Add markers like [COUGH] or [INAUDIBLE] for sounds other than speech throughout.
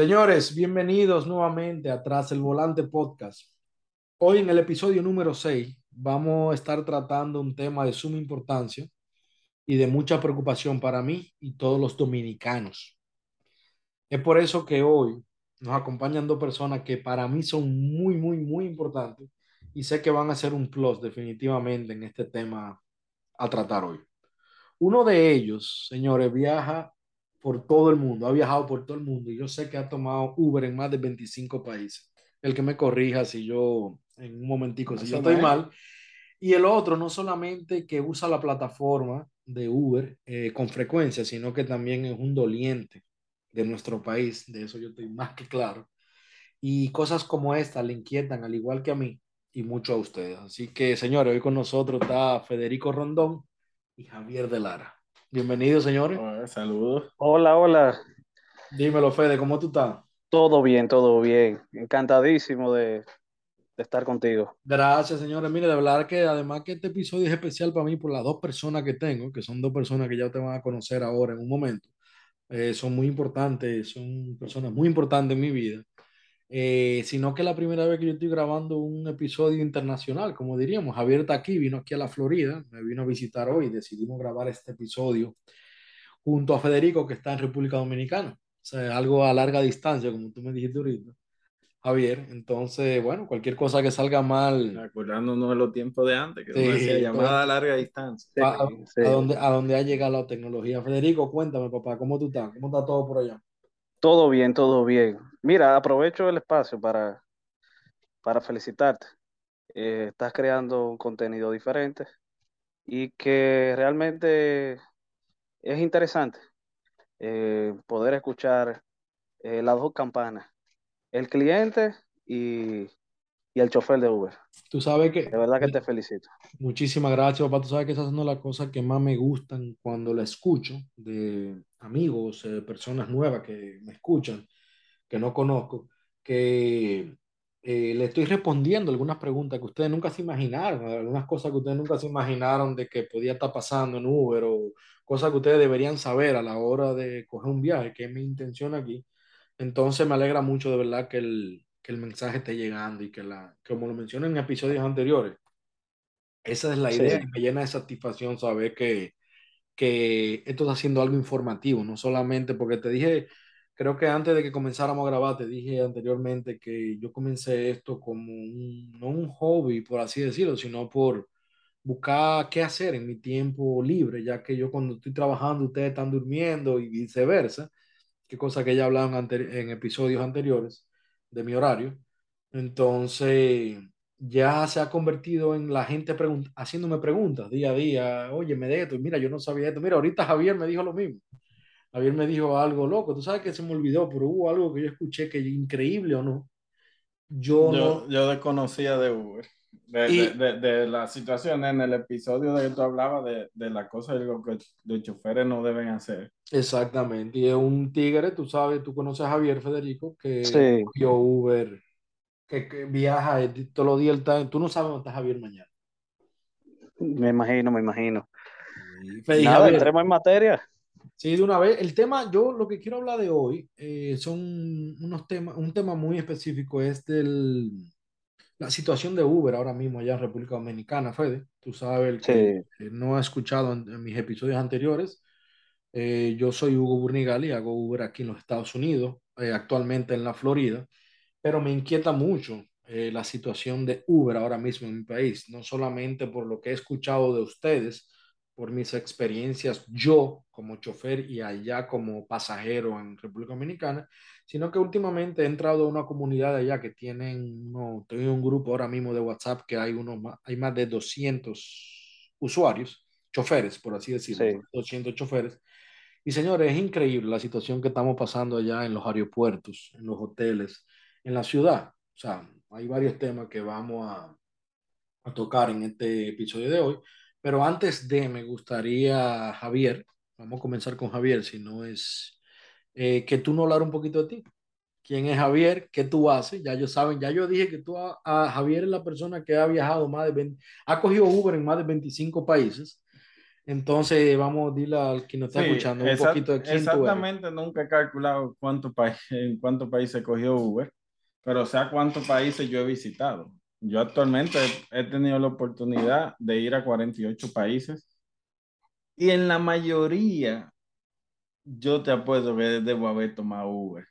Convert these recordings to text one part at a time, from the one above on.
Señores, bienvenidos nuevamente a Tras el Volante Podcast. Hoy en el episodio número 6 vamos a estar tratando un tema de suma importancia y de mucha preocupación para mí y todos los dominicanos. Es por eso que hoy nos acompañan dos personas que para mí son muy, muy, muy importantes y sé que van a ser un plus definitivamente en este tema a tratar hoy. Uno de ellos, señores, viaja por todo el mundo, ha viajado por todo el mundo y yo sé que ha tomado Uber en más de 25 países. El que me corrija si yo en un momentico, si yo estoy mal. Y el otro, no solamente que usa la plataforma de Uber eh, con frecuencia, sino que también es un doliente de nuestro país, de eso yo estoy más que claro. Y cosas como esta le inquietan, al igual que a mí y mucho a ustedes. Así que, señores, hoy con nosotros está Federico Rondón y Javier de Lara. Bienvenidos, señores. saludos. Hola, hola. Dímelo, Fede, ¿cómo tú estás? Todo bien, todo bien. Encantadísimo de, estar contigo. Gracias, señores. Mire, de verdad que además que este episodio es especial para mí por las dos personas que tengo, que son dos personas que ya te van a conocer ahora en un momento. Eh, son muy importantes, son personas muy importantes en mi vida. Eh, sino que la primera vez que yo estoy grabando un episodio internacional, como diríamos. Javier está aquí, vino aquí a la Florida, me vino a visitar hoy, decidimos grabar este episodio junto a Federico, que está en República Dominicana. O sea, algo a larga distancia, como tú me dijiste ahorita. Javier. Entonces, bueno, cualquier cosa que salga mal. Acordándonos de los tiempos de antes, que sí, llamada a larga distancia. A, a, dónde, a dónde ha llegado la tecnología. Federico, cuéntame, papá, ¿cómo tú estás? ¿Cómo está todo por allá? Todo bien, todo bien. Mira, aprovecho el espacio para, para felicitarte. Eh, estás creando un contenido diferente y que realmente es interesante eh, poder escuchar eh, las dos campanas el cliente y, y, el chofer de Uber. Tú sabes que... De verdad que te felicito. Muchísimas gracias, papá. Tú sabes que esas son las cosas que más me gustan cuando la escucho de amigos, eh, personas nuevas que me escuchan, que no conozco, que eh, le estoy respondiendo algunas preguntas que ustedes nunca se imaginaron, algunas cosas que ustedes nunca se imaginaron de que podía estar pasando en Uber o cosas que ustedes deberían saber a la hora de coger un viaje, que es mi intención aquí. Entonces me alegra mucho de verdad que el, que el mensaje esté llegando y que, la, como lo mencioné en episodios anteriores, esa es la idea y me llena de satisfacción saber que, que esto está haciendo algo informativo, no solamente porque te dije, creo que antes de que comenzáramos a grabar, te dije anteriormente que yo comencé esto como un, no un hobby, por así decirlo, sino por buscar qué hacer en mi tiempo libre, ya que yo cuando estoy trabajando, ustedes están durmiendo y viceversa qué cosa que ya hablaban en episodios anteriores de mi horario. Entonces, ya se ha convertido en la gente haciéndome preguntas día a día, oye, me de esto, mira, yo no sabía esto, mira, ahorita Javier me dijo lo mismo. Javier me dijo algo loco, tú sabes que se me olvidó, pero hubo algo que yo escuché que increíble o no. Yo, yo, yo desconocía de Uber de, de, la situación en el episodio de que tú hablabas de, de la cosa de lo que los choferes no deben hacer. Exactamente, y es un tigre, tú sabes, tú conoces a Javier Federico, que sí. Uber, que, que, viaja todos los días, tú no sabes dónde está Javier mañana. Me imagino, me imagino. Sí. Nada, entremos en materia. Sí, de una vez. El tema, yo lo que quiero hablar de hoy eh, son unos temas, un tema muy específico, es del la situación de Uber ahora mismo allá en República Dominicana, Fede. Tú sabes que no he escuchado en, mis episodios anteriores. Eh, yo soy Hugo Burnigali, hago Uber aquí en los Estados Unidos, eh, actualmente en la Florida, pero me inquieta mucho eh, la situación de Uber ahora mismo en mi país, no solamente por lo que he escuchado de ustedes, por mis experiencias yo como chofer y allá como pasajero en República Dominicana, sino que últimamente he entrado a una comunidad allá que tienen, no, tengo un grupo ahora mismo de WhatsApp que hay, uno, hay más de 200 usuarios, choferes, por así decirlo, 200 choferes. Y señores, es increíble la situación que estamos pasando allá en los aeropuertos, en los hoteles, en la ciudad. O sea, hay varios temas que vamos a, a tocar en este episodio de hoy, pero antes de, me gustaría, Javier, vamos a comenzar con Javier, si no es eh, que tú no hablar un poquito de ti. ¿Quién es Javier? ¿Qué tú haces? Ya ellos saben, ya yo dije que tú, a, Javier es la persona que ha viajado más de 20, ha cogido Uber en más de 25 países. Entonces, vamos a decirle al que nos está escuchando un poquito de quién Exactamente, nunca he calculado cuánto en cuántos países cogió Uber, pero o sea cuántos países yo he visitado. Yo actualmente he tenido la oportunidad de ir a 48 países y en la mayoría yo te apuesto que debo haber tomado Uber.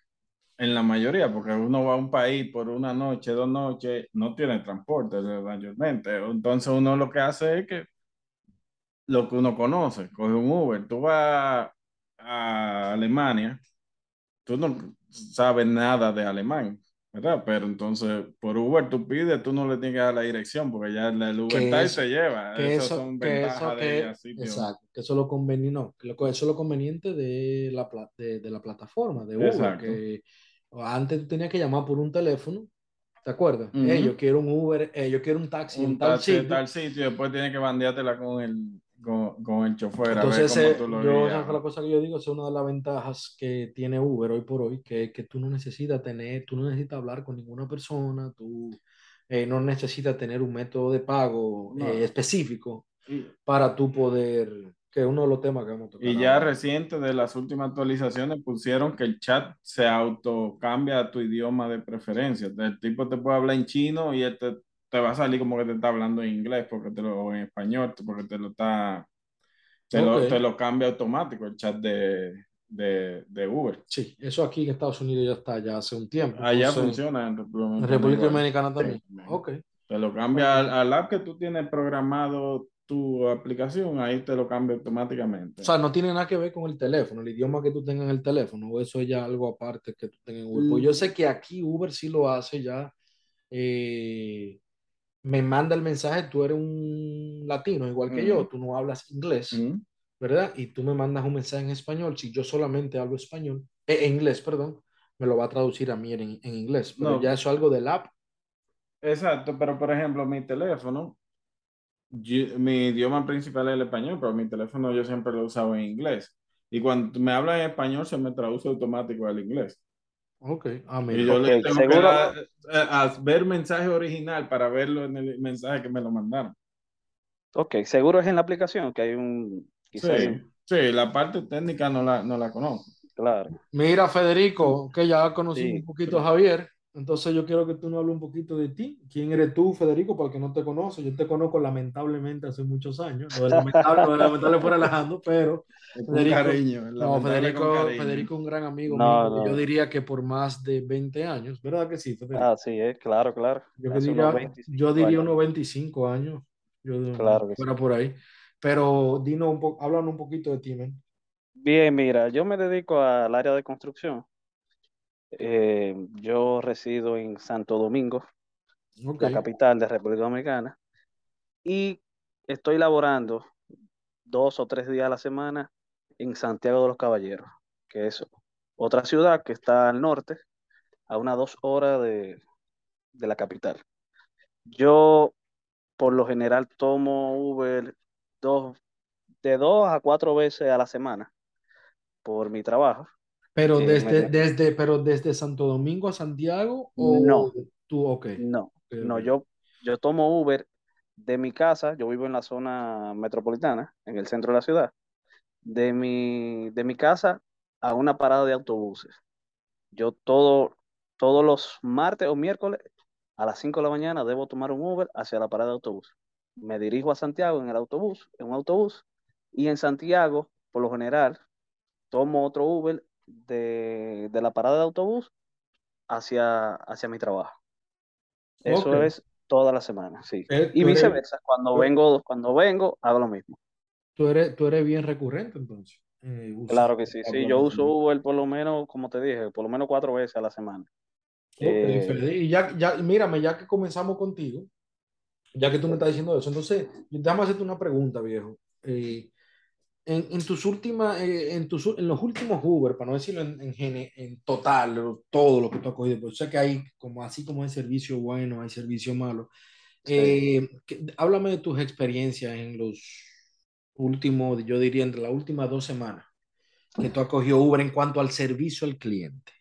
En la mayoría, porque uno va a un país por una noche, dos noches, no tiene transporte mayormente. Entonces uno lo que hace es que lo que uno conoce, coge un Uber. Tú vas a Alemania, tú no sabes nada de alemán, ¿verdad? Pero entonces por Uber tú pides, tú no le tienes que dar la dirección porque ya el Uber y se lleva. eso, son ventajas de Exacto, que eso es lo conveniente, no, que eso es lo conveniente de la, de, de la plataforma, de Uber, que antes tú tenías que llamar por un teléfono ¿Te acuerdas? yo quiero un Uber, yo quiero un taxi un en tal taxi sitio. tal sitio, después tienes que bandeártela con el, con, el chofer. Entonces, a ver cómo tú lo yo, esa es la cosa que yo digo, es una de las ventajas que tiene Uber hoy por hoy, que, que tú no necesitas tener, tú no necesitas hablar con ninguna persona, tú eh, no necesitas tener un método de pago eh, específico para tú poder, que es uno de los temas que hemos tocado. Y ya reciente de las últimas actualizaciones pusieron que el chat se autocambia a tu idioma de preferencia. El tipo te puede hablar en chino y este te va a salir como que te está hablando en inglés porque te lo, o en español, porque te lo está, te, lo, te lo cambia automático el chat de, de, de, Uber. Sí, eso aquí en Estados Unidos ya está, ya hace un tiempo. Allá funciona en República, Dominicana también. ok. Te lo cambia al, al, app que tú tienes programado tu aplicación, ahí te lo cambia automáticamente. O sea, no tiene nada que ver con el teléfono, el idioma que tú tengas en el teléfono, o eso es ya algo aparte que tú tengas en Uber. Pues yo sé que aquí Uber sí lo hace ya. Eh, me manda el mensaje, tú eres un latino igual que yo, tú no hablas inglés, ¿verdad? Y tú me mandas un mensaje en español, si yo solamente hablo español, eh, en inglés, perdón, me lo va a traducir a mí en, en inglés, pero ya eso es algo del app. Exacto, pero por ejemplo, mi teléfono, mi idioma principal es el español, pero mi teléfono yo siempre lo he usado en inglés. Y cuando me habla en español, se me traduce automático al inglés. Ok, ah, Y yo le tengo que dar, a, ver mensaje original para verlo en el mensaje que me lo mandaron. Ok, seguro es en la aplicación que hay un... Sí, sí, la parte técnica no la, no la conozco. Claro. Mira, Federico, que ya conocí un poquito a Javier. Entonces yo quiero que tú nos hables un poquito de ti. ¿Quién eres tú, Federico, para el que no te conoce? Yo te conozco lamentablemente hace muchos años. No [LAUGHS] es lamentable, no es lamentable por Alejandro, pero Federico, cariño, no, Federico, Federico un gran amigo mío. Yo diría que por más de 20 años, ¿verdad que sí, Federico? Ah, sí, es, claro, claro. Yo, diría, yo diría unos 25 años. Yo, claro que fuera por ahí. Pero dinos un háblanos un poquito de ti, men. Bien, mira, yo me dedico al área de construcción. Eh, yo resido en Santo Domingo, la capital de República Dominicana, y estoy laborando dos o tres días a la semana en Santiago de los Caballeros, que es otra ciudad que está al norte, a unas dos horas de, de la capital. Yo, por lo general, tomo Uber dos, de dos a cuatro veces a la semana por mi trabajo. Pero desde, desde, pero desde Santo Domingo a Santiago o no, tú, ok. No, no, yo, yo tomo Uber de mi casa, yo vivo en la zona metropolitana, en el centro de la ciudad, de mi, de mi casa a una parada de autobuses. Yo todo, todos los martes o miércoles a las 5 de la mañana debo tomar un Uber hacia la parada de autobús. Me dirijo a Santiago en el autobús, en un autobús, y en Santiago, por lo general, tomo otro Uber de, la parada de autobús hacia, hacia mi trabajo. Eso es toda la semana, sí. Eh, y viceversa, cuando vengo, cuando vengo, hago lo mismo. Tú eres, tú eres bien recurrente entonces. Eh, claro que sí, sí, yo uso Uber por lo menos, como te dije, por lo menos cuatro veces a la semana. Eh, y ya, ya, mírame, ya que comenzamos contigo, ya que tú me estás diciendo eso, entonces, déjame hacerte una pregunta, viejo en, tus últimas, eh, en, tus, en los últimos Uber, para no decirlo en, en, en total, todo lo que tú has cogido, pero sé que hay, como así como hay servicio bueno, hay servicio malo. Eh, háblame de tus experiencias en los últimos, yo diría entre las últimas dos semanas que tú has cogido Uber en cuanto al servicio al cliente.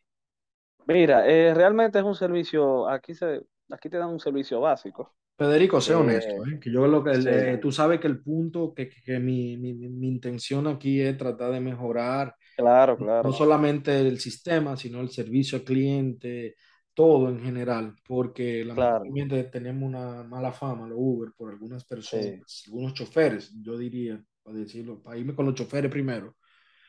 Mira, eh, realmente es un servicio, aquí, se, aquí te dan un servicio básico, Federico, sé Eh, honesto, ¿eh? que yo lo que, sí, eh, tú sabes que el punto, que, que- que mi, mi, mi- intención aquí es tratar de mejorar claro, no claro, solamente el sistema, sino el servicio al cliente, todo en general, porque claro, lamentablemente tenemos una mala fama, los Uber, por algunas sí, personas, algunos choferes, yo diría, para decirlo, para irme con los choferes primero,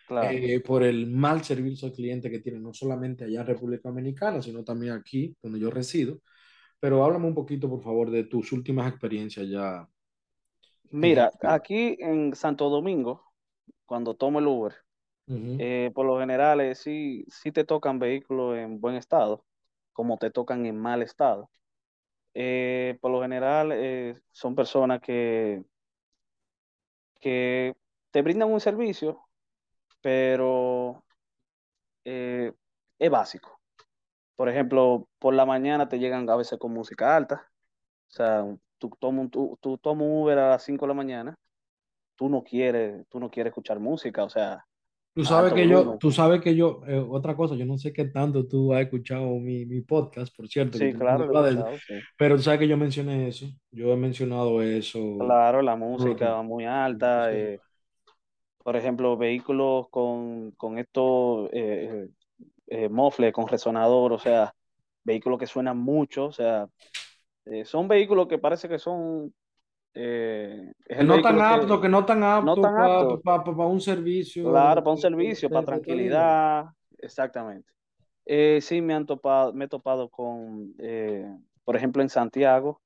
claro. eh, por el mal servicio al cliente que tienen, no solamente allá en República Dominicana, sino también aquí, donde yo resido. Pero háblame un poquito, por favor, de tus últimas experiencias ya Mira, aquí en Santo Domingo, cuando tomo el Uber, eh, por lo general eh, sí, sí te tocan vehículos en buen estado, como te tocan en mal estado. Eh, por lo general son personas que, que te brindan un servicio, pero es básico. Por ejemplo, por la mañana te llegan a veces con música alta. O sea, tú tomas un, tú, tú tomas Uber a las 5 de la mañana, tú no quieres, tú no quieres escuchar música, o sea, Tú sabes que yo, tú sabes que yo, eh, otra cosa, yo no sé qué tanto tú has escuchado mi, mi podcast, por cierto, Sí, claro, escuchado, sí. pero tú sabes que yo mencioné eso, yo he mencionado eso, Claro, la música muy o alta, sea, eh, por ejemplo, vehículos con, con estos eh, eh, mofles, con resonador, o sea, vehículos que suenan mucho, o sea, eh, son vehículos que parece que son, eh, es el no tan que apto, que no tan no apto para un servicio claro, para un servicio, para tranquilidad, exactamente. Eh, sí, me han topado, me he topado con, eh, por ejemplo, en Santiago,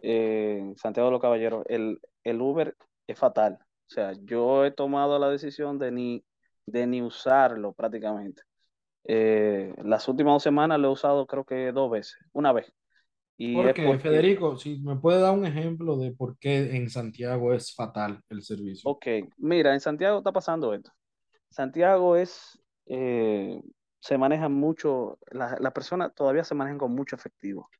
en Santiago de los Caballeros, el, el Uber es fatal. O sea, yo he tomado la decisión de ni, de ni usarlo prácticamente. Eh, las últimas dos semanas lo he usado creo que dos veces, una vez. Y Porque, porque, Federico, si me puede dar un ejemplo de por qué en Santiago es fatal el servicio. ok, mira, en Santiago está pasando esto. Santiago es, eh, se maneja mucho, las la personas todavía se manejan con mucho efectivo.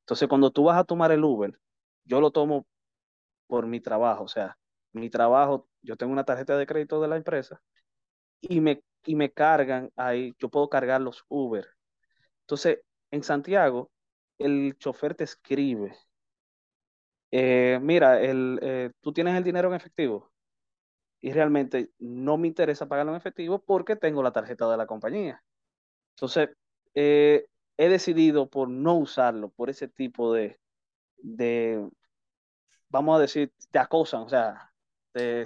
Entonces, cuando tú vas a tomar el Uber, yo lo tomo por mi trabajo. O sea, mi trabajo, yo tengo una tarjeta de crédito de la empresa y me, y me cargan ahí, yo puedo cargar los Uber. Entonces, en Santiago, el chofer te escribe, eh, mira, el, eh, tú tienes el dinero en efectivo y realmente no me interesa pagarlo en efectivo porque tengo la tarjeta de la compañía. Entonces, eh, he decidido por no usarlo, por ese tipo de, de, vamos a decir, te acosan, o sea, te,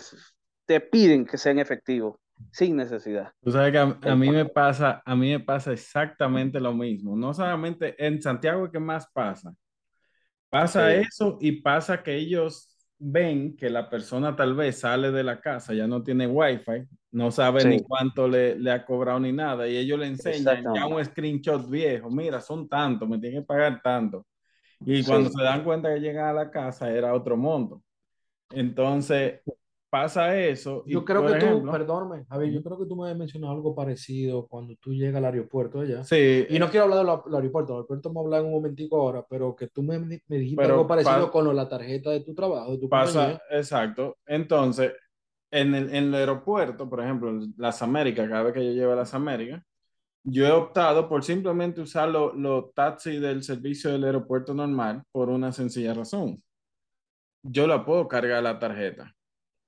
te piden que sean efectivos sin necesidad. Tú sabes que a, a mí me pasa, a mí me pasa exactamente lo mismo. No solamente en Santiago, ¿qué más pasa? Pasa sí, eso y pasa que ellos ven que la persona tal vez sale de la casa, ya no tiene wifi, no sabe ni cuánto le, le ha cobrado ni nada, y ellos le enseñan ya un screenshot viejo, mira, son tantos, me tienen que pagar tanto. Y cuando Sí, se dan cuenta que llegan a la casa era otro monto. Entonces pasa eso y, Yo creo que tú, ejemplo, perdóname, Javier, yo creo que tú me habías mencionado algo parecido cuando tú llegas al aeropuerto allá. sí, Y no eh, quiero hablar del del aeropuerto, el aeropuerto me hablar en un momentico ahora, pero que tú me, me dijiste algo pero parecido pa- con lo de la tarjeta de tu trabajo, de tu pasa, compañía. exacto. Entonces, en el, en el aeropuerto, por ejemplo, en las Américas, cada vez que yo llevo a las Américas, yo he optado por simplemente usar los los taxis del servicio del aeropuerto normal por una sencilla razón. Yo la puedo cargar la tarjeta.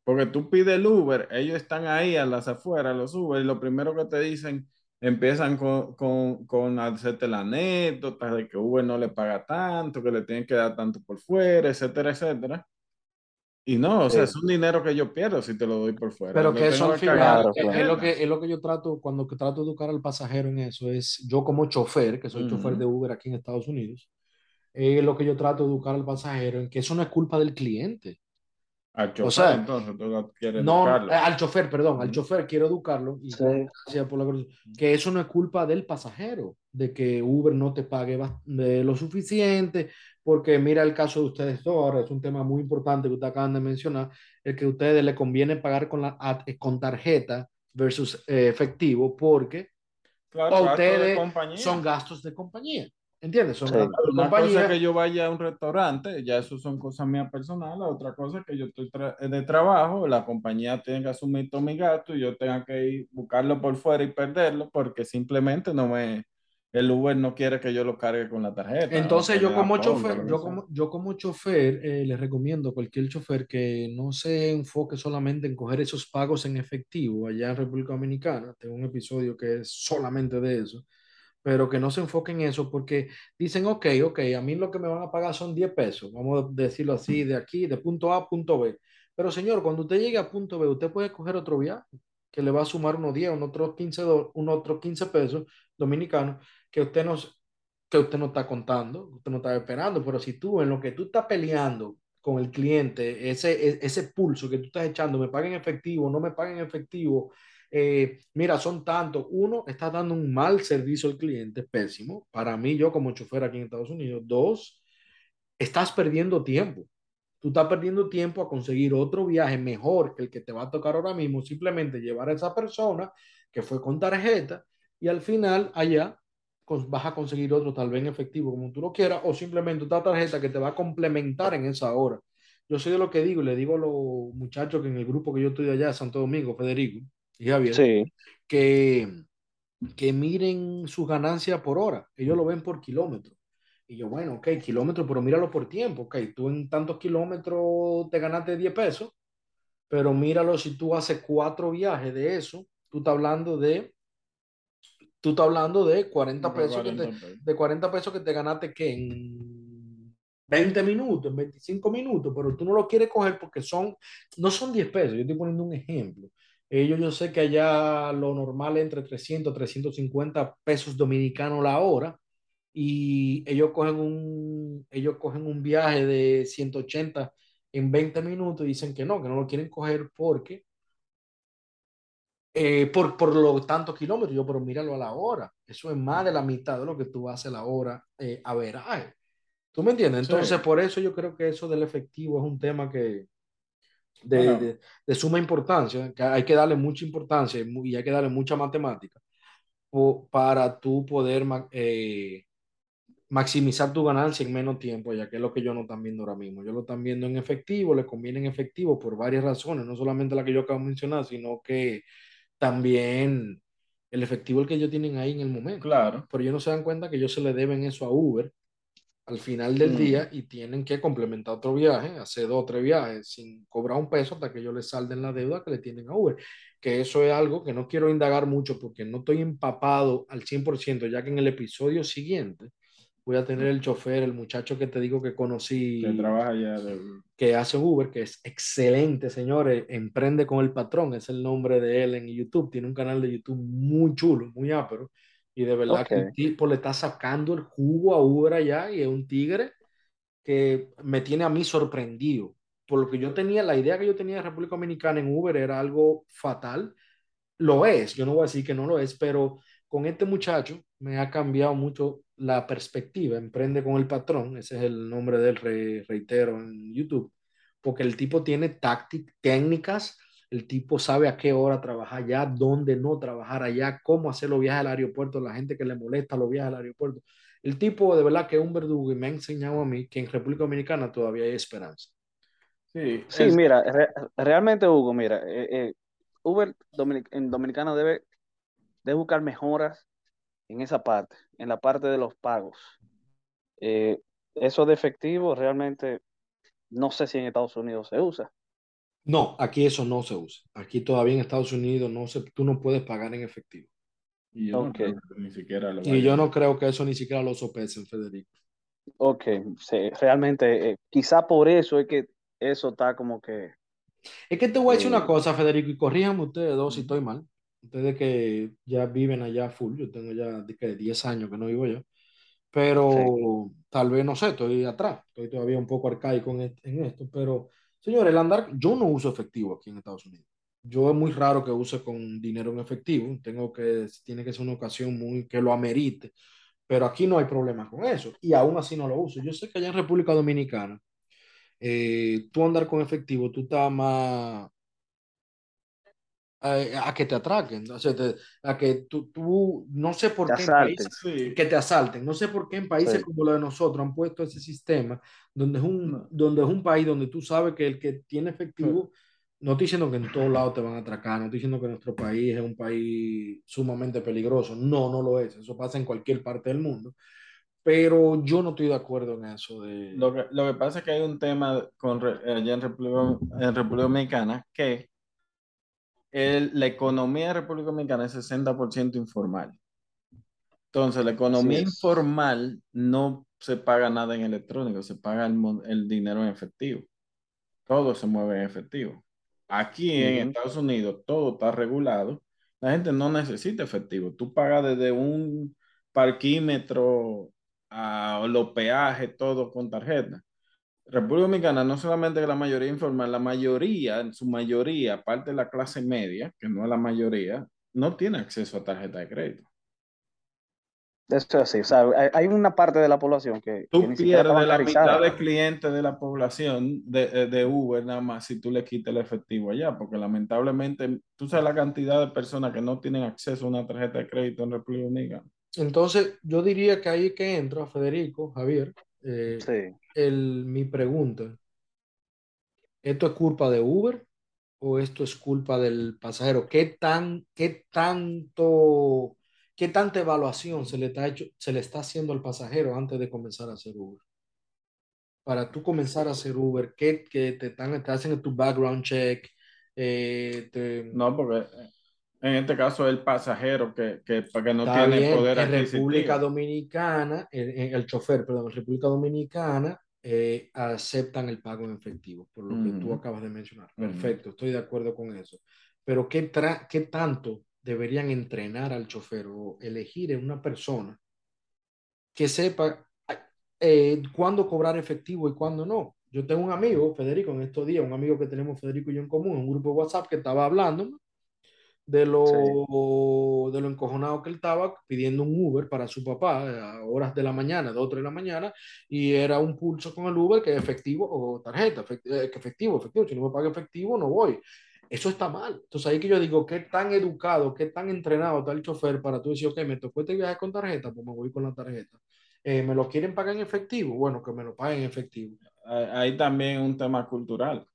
Porque tú pides el Uber, ellos están ahí a las afueras, los Uber, y lo primero que te dicen, empiezan con, con, con hacerte la anécdota de que Uber no le paga tanto, que le tienen que dar tanto por fuera, etcétera, etcétera. Y no, o sea, es un dinero que yo pierdo si te lo doy por fuera. Pero Lo que eso al final la claro, es, claro. lo que, es lo que yo trato, cuando que trato de educar al pasajero en eso, es yo como chofer, que soy chofer de. Uber aquí en Estados Unidos, es lo que yo trato de educar al pasajero en que eso no es culpa del cliente. Al O chofer, sea, entonces, tú No, eh, educarlo. al chofer, perdón, al Ujú. chofer quiero educarlo y Sí, por la corrección, que eso no es culpa del pasajero, de que Uber no te pague lo suficiente, porque mira el caso de ustedes dos, ahora es un tema muy importante que ustedes acaban de mencionar, el que a ustedes les conviene pagar con, la, a- con tarjeta versus eh, efectivo, porque Claro, ustedes son gastos de compañía, ¿entiendes? Son sí, Una cosa que yo vaya a un restaurante, ya eso son cosas mías personales. Otra cosa es que yo estoy tra- de trabajo, la compañía tenga que asumir todo mi gasto y yo tenga que ir buscarlo por fuera y perderlo porque simplemente no me el Uber no quiere que yo lo cargue con la tarjeta. Entonces yo como, chofer, yo, como, yo como chofer, eh, les recomiendo a cualquier chofer que no se enfoque solamente en coger esos pagos en efectivo allá en República Dominicana. Tengo un episodio que es solamente de eso, pero que no se enfoque en eso porque dicen, ok, ok, a mí lo que me van a pagar son 10 pesos, vamos a decirlo así, de aquí, de punto A a punto B. Pero señor, cuando usted llegue a punto B, usted puede coger otro viaje que le va a sumar unos 10, unos otros 15, unos otros 15 pesos dominicanos que usted, no, que usted no está contando, usted no está esperando, pero si tú en lo que tú estás peleando con el cliente, ese, e, ese pulso que tú estás echando, me paguen efectivo, no me paguen efectivo, eh, mira, son tantos. Uno, está dando un mal servicio al cliente, pésimo. Para mí, yo como chofer aquí en Estados Unidos. Dos, estás perdiendo tiempo. Tú estás perdiendo tiempo a conseguir otro viaje mejor que el que te va a tocar ahora mismo. Simplemente llevar a esa persona que fue con tarjeta y al final allá vas a conseguir otro tal vez en efectivo como tú lo quieras o simplemente otra tarjeta que te va a complementar en esa hora. Yo soy de lo que digo, le digo a los muchachos que en el grupo que yo estoy allá, Santo Domingo, Federico y Javier, sí. que, que miren su ganancia por hora, ellos lo ven por kilómetro. Y yo, bueno, ok, kilómetro, pero míralo por tiempo, ok, tú en tantos kilómetros te ganaste 10 pesos, pero míralo si tú haces cuatro viajes de eso, tú estás hablando de tú estás hablando de 40 pesos, que te, de 40 pesos que te ganaste que en 20 minutos, en 25 minutos, pero tú no lo quieres coger porque son, no son 10 pesos, yo estoy poniendo un ejemplo. Ellos yo sé que allá lo normal es entre 300, 350 pesos dominicanos la hora y ellos cogen un, ellos cogen un viaje de 180 en 20 minutos y dicen que no, que no lo quieren coger porque eh, por, por los tantos kilómetros. Yo, pero míralo a la hora. Eso es más de la mitad de lo que tú haces a la hora eh, a ver. ¿Tú me entiendes? Entonces, por eso yo creo que eso del efectivo es un tema que de, de, suma importancia, que hay que darle mucha importancia y hay que darle mucha matemática para tú poder eh, maximizar tu ganancia en menos tiempo, ya que es lo que yo no están viendo ahora mismo. Yo lo están viendo en efectivo, le conviene en efectivo por varias razones, no solamente la que yo acabo de mencionar, sino que también el efectivo el que ellos tienen ahí en el momento. Claro. Pero ellos no se dan cuenta que ellos se le deben eso a Uber al final del mm. día y tienen que complementar otro viaje, hacer dos o tres viajes sin cobrar un peso hasta que ellos les salden la deuda que le tienen a Uber. Que eso es algo que no quiero indagar mucho porque no estoy empapado al 100%, ya que en el episodio siguiente voy a tener el chofer, el muchacho que te digo que conocí. Que trabaja. Que hace Uber, que es excelente, señores. Emprende con el patrón, es el nombre de él en YouTube. Tiene un canal de YouTube muy chulo, muy ápero. Y de verdad que el tipo le está sacando el jugo a Uber allá y es un tigre que me tiene a mí sorprendido. Por lo que yo tenía, la idea que yo tenía de República Dominicana en Uber era algo fatal. Lo es, yo no voy a decir que no lo es, pero con este muchacho me ha cambiado mucho la perspectiva, emprende con el patrón, ese es el nombre del reitero en YouTube, porque el tipo tiene tácticas, técnicas, el tipo sabe a qué hora trabajar allá, dónde no trabajar allá, cómo hacer los viajes al aeropuerto, la gente que le molesta los viajes al aeropuerto. El tipo de verdad que es un verdugo y me ha enseñado a mí que en República Dominicana todavía hay esperanza. Sí, sí mira, realmente Hugo, mira, eh, eh, Uber en Dominicana debe, debe buscar mejoras en esa parte, en la parte de los pagos. Eh, eso de efectivo realmente no sé si en Estados Unidos se usa. No, aquí eso no se usa. Aquí todavía en Estados Unidos no se, tú no puedes pagar en efectivo. Y yo, no, creo que ni siquiera lo y yo no creo que eso ni siquiera lo sopesen, Federico. Ok, sí, realmente, eh, quizá por eso es que eso está como que... Es que te voy a decir una eh, cosa, Federico, y corríjanme ustedes dos si estoy mal ustedes que ya viven allá full, yo tengo ya de 10 años que no vivo yo, pero tal vez, no sé, estoy atrás, estoy todavía un poco arcaico en, en esto, pero señores, el andar, yo no uso efectivo aquí en Estados Unidos. Yo es muy raro que use con dinero en efectivo, tengo que, tiene que ser una ocasión muy que lo amerite, pero aquí no hay problema con eso y aún así no lo uso. Yo sé que allá en República Dominicana, eh, tú andar con efectivo, tú estás más, a, que te atraquen, o sea, a que tú, tú, no sé por qué países, que te asalten, no sé por qué en países como lo de nosotros han puesto ese sistema donde es un, donde es un país donde tú sabes que el que tiene efectivo no estoy diciendo que en todos lados te van a atracar, no estoy diciendo que nuestro país es un país sumamente peligroso, no, no lo es, eso pasa en cualquier parte del mundo, pero yo no estoy de acuerdo en eso. De... Lo, que, lo que pasa es que hay un tema con, allá en República, en República Dominicana que el, la economía de República Dominicana es 60% informal. Entonces, la economía informal no se paga nada en electrónico, se paga el, el dinero en efectivo. Todo se mueve en efectivo. Aquí en Estados Unidos todo está regulado. La gente no necesita efectivo. Tú pagas desde un parquímetro a los peajes, todo con tarjeta. República Dominicana, no solamente que la mayoría informal, la mayoría, en su mayoría, aparte de la clase media, que no es la mayoría, no tiene acceso a tarjeta de crédito. Eso es así, o sea, hay una parte de la población que... Tú pierdes la mitad de clientes de la población de, de, Uber nada más si tú le quitas el efectivo allá, porque lamentablemente tú sabes la cantidad de personas que no tienen acceso a una tarjeta de crédito en República Dominicana. Entonces, yo diría que ahí que entra, Federico, Javier, eh, el, mi pregunta, ¿esto es culpa de Uber o esto es culpa del pasajero? ¿Qué, tan, qué tanto, qué tanta evaluación se le, está hecho, se le está haciendo al pasajero antes de comenzar a hacer Uber? Para tú comenzar a hacer Uber, ¿qué, qué te, están, te hacen tu background check? Eh, no, porque en este caso el pasajero que, que, que no tiene poder en República Dominicana, en, el chofer, perdón, en República Dominicana eh, aceptan el pago en efectivo, por lo que tú acabas de mencionar. Perfecto, estoy de acuerdo con eso. Pero ¿qué, ¿qué tanto deberían entrenar al chofer o elegir en una persona que sepa eh, cuándo cobrar efectivo y cuándo no? Yo tengo un amigo, Federico, en estos días, un amigo que tenemos Federico y yo en común, un grupo de WhatsApp que estaba hablando de lo, de lo encojonado que él estaba pidiendo un Uber para su papá a horas de la mañana, dos o tres de la mañana, y era un pulso con el Uber que efectivo o tarjeta, eh, que efectivo, efectivo, si no me paga efectivo no voy. Eso está mal. Entonces ahí que yo digo, ¿qué tan educado, qué tan entrenado está el chofer para tú decir, ok, me tocó este viaje con tarjeta, pues me voy con la tarjeta. Eh, ¿Me lo quieren pagar en efectivo? Bueno, que me lo paguen en efectivo. Hay también un tema cultural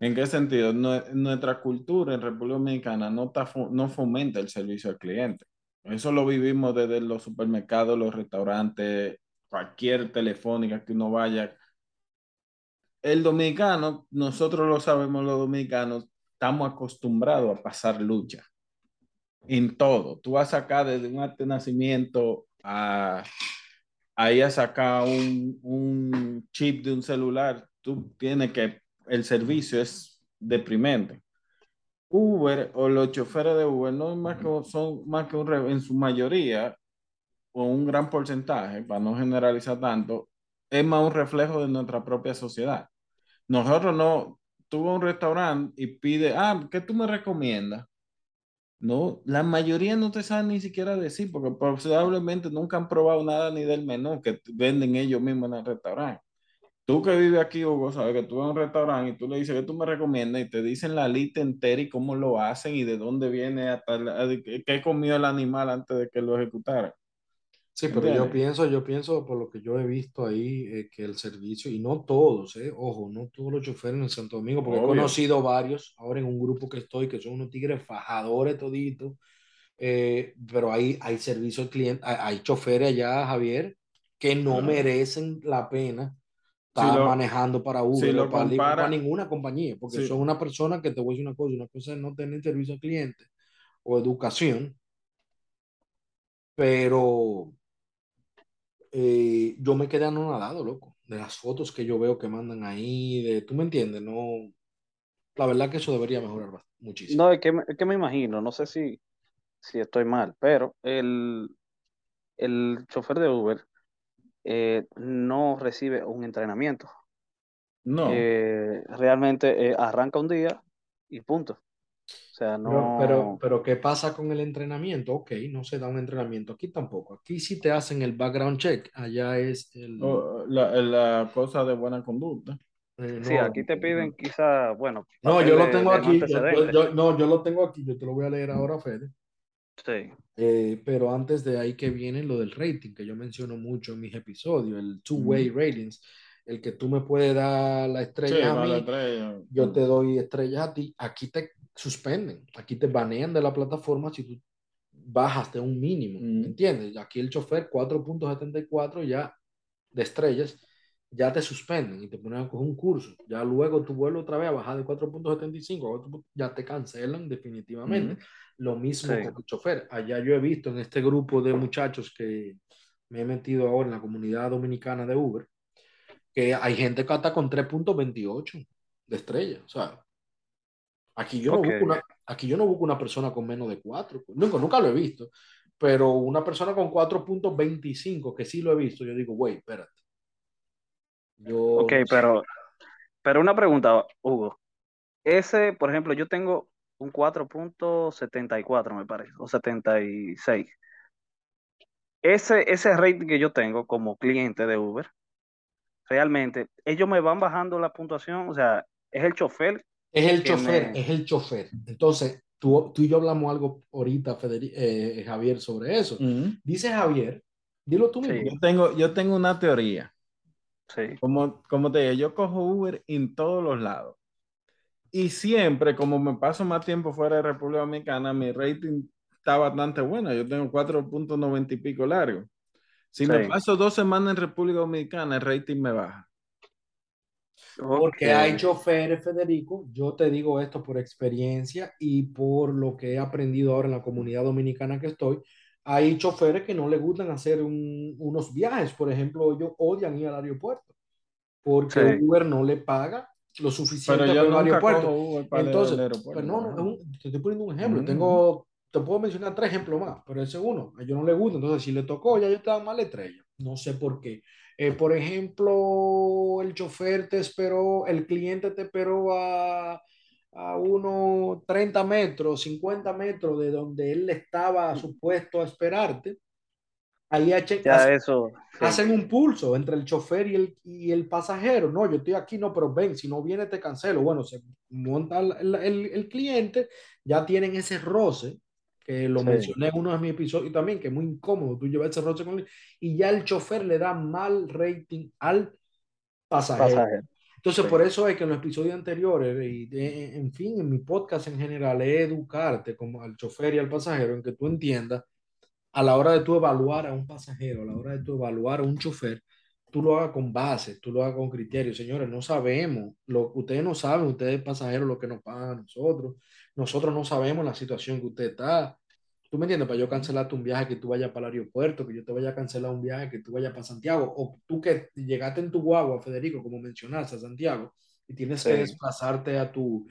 ¿En qué sentido? nuestra cultura en República Dominicana no, no fomenta el servicio al cliente. Eso lo vivimos desde los supermercados, los restaurantes, cualquier telefónica que uno vaya. El dominicano, nosotros lo sabemos los dominicanos, estamos acostumbrados a pasar lucha en todo. Tú vas acá desde un acto de nacimiento a ahí a sacar un, un chip de un celular. Tú tienes que el servicio es deprimente. Uber o los choferes de Uber no más que, son más que un, en su mayoría o un gran porcentaje, para no generalizar tanto, es más un reflejo de nuestra propia sociedad. Nosotros no, tuvo un restaurante y pide, ah, ¿qué tú me recomiendas? No, la mayoría no te saben ni siquiera decir, porque probablemente nunca han probado nada ni del menú que venden ellos mismos en el restaurante. Tú que vives aquí, Hugo, sabes que tú vas a un restaurante y tú le dices que tú me recomiendas y te dicen la lista entera y cómo lo hacen y de dónde viene, hasta qué comió el animal antes de que lo ejecutara. Sí, pero yo pienso, yo pienso por lo que yo he visto ahí, eh, que el servicio, y no todos, eh, ojo, no todos los choferes en Santo Domingo, porque he conocido varios, ahora en un grupo que estoy, que son unos tigres fajadores toditos, eh, pero hay, hay servicio al cliente, hay, hay choferes allá, Javier, que no merecen la pena está manejando para Uber o para, ninguna compañía, porque son una persona que te voy a decir una cosa, una cosa es no tener servicio al cliente o educación, pero eh, yo me quedé anonadado, loco, de las fotos que yo veo que mandan ahí, de, tú me entiendes, no, la verdad que eso debería mejorar muchísimo. No, es que, es que me imagino, no sé si, si estoy mal, pero el, el chofer de Uber eh, no recibe un entrenamiento. No. Eh, realmente eh, arranca un día y punto. O sea, no. Pero, pero, ¿qué pasa con el entrenamiento? Ok, no se da un entrenamiento. Aquí tampoco. Aquí sí te hacen el background check. Allá es el... Oh, la, cosa de buena conducta. sí, aquí te piden quizá, bueno. No, yo lo tengo aquí. no, yo lo tengo aquí. Yo te lo voy a leer ahora, Fede. Sí. Eh, pero antes de ahí que viene lo del rating, que yo menciono mucho en mis episodios, el two-way ratings. el que tú me puedes dar la estrella a mí, yo te doy estrellas a ti, aquí te suspenden, aquí te banean de la plataforma si tú bajas de un mínimo, ¿entiendes? Aquí el chofer 4.74 ya de estrellas ya te suspenden y te ponen a coger un curso. Ya luego tú vuelves otra vez a bajar de 4.75, ya te cancelan definitivamente. Lo mismo con el chofer. Allá yo he visto en este grupo de muchachos que me he metido ahora en la comunidad dominicana de Uber, que hay gente que hasta con 3.28 de estrella. O sea, aquí yo, no busco una, aquí yo no busco una persona con menos de 4. Nunca, nunca lo he visto. Pero una persona con 4.25, que sí lo he visto, yo digo, güey, espérate ok, pero, pero una pregunta, Hugo. Ese, por ejemplo, yo tengo un 4.74, me parece, o 76. Ese, ese rate que yo tengo como cliente de Uber, realmente, ellos me van bajando la puntuación, o sea, es el chofer. Es el chofer, es el chofer. Entonces, tú, tú y yo hablamos algo ahorita, eh, Javier, sobre eso. Dice Javier, dilo tú mismo. Yo, tengo, yo tengo una teoría. Como, como te digo, yo cojo Uber en todos los lados. Y siempre, como me paso más tiempo fuera de República Dominicana, mi rating está bastante bueno. Yo tengo 4.90 y pico largo. Si me paso dos semanas en República Dominicana, el rating me baja. Porque hay choferes, Federico, yo te digo esto por experiencia y por lo que he aprendido ahora en la comunidad dominicana que estoy. Hay choferes que no les gustan hacer unos viajes, por ejemplo, ellos odian ir al aeropuerto porque Uber no le paga lo suficiente para el aeropuerto. Entonces, pero no, te estoy poniendo un ejemplo. Tengo, te puedo mencionar tres ejemplos más, pero ese uno, a ellos no le gusta. Entonces, si le tocó, ya yo estaba mal estrella. No sé por qué. Eh, por ejemplo, el chofer te esperó, el cliente te esperó a, a unos 30 metros, 50 metros de donde él estaba supuesto a esperarte. Ahí hacen, eso, hacen un pulso entre el chofer y el, y el pasajero. No, yo estoy aquí, no, pero ven, si no viene te cancelo. Bueno, se monta el, el, el cliente, ya tienen ese roce, que lo mencioné en uno de mis episodios también, que es muy incómodo tú llevas ese roce con él, y ya el chofer le da mal rating al pasajero. Entonces, por eso es que en los episodios anteriores, y en fin, en mi podcast en general, es educarte como al chofer y al pasajero en que tú entiendas a la hora de tú evaluar a un pasajero, a la hora de tú evaluar a un chofer, tú lo hagas con base, tú lo hagas con criterio. Señores, no sabemos, lo, ustedes no saben, ustedes pasajeros, lo que nos pagan a nosotros. Nosotros no sabemos la situación que usted está. ¿Tú me entiendes? Para yo cancelarte un viaje que tú vayas para el aeropuerto, que yo te vaya a cancelar un viaje que tú vayas para Santiago, o tú que llegaste en tu guagua, Federico, como mencionaste, a Santiago, y tienes que desplazarte a tu,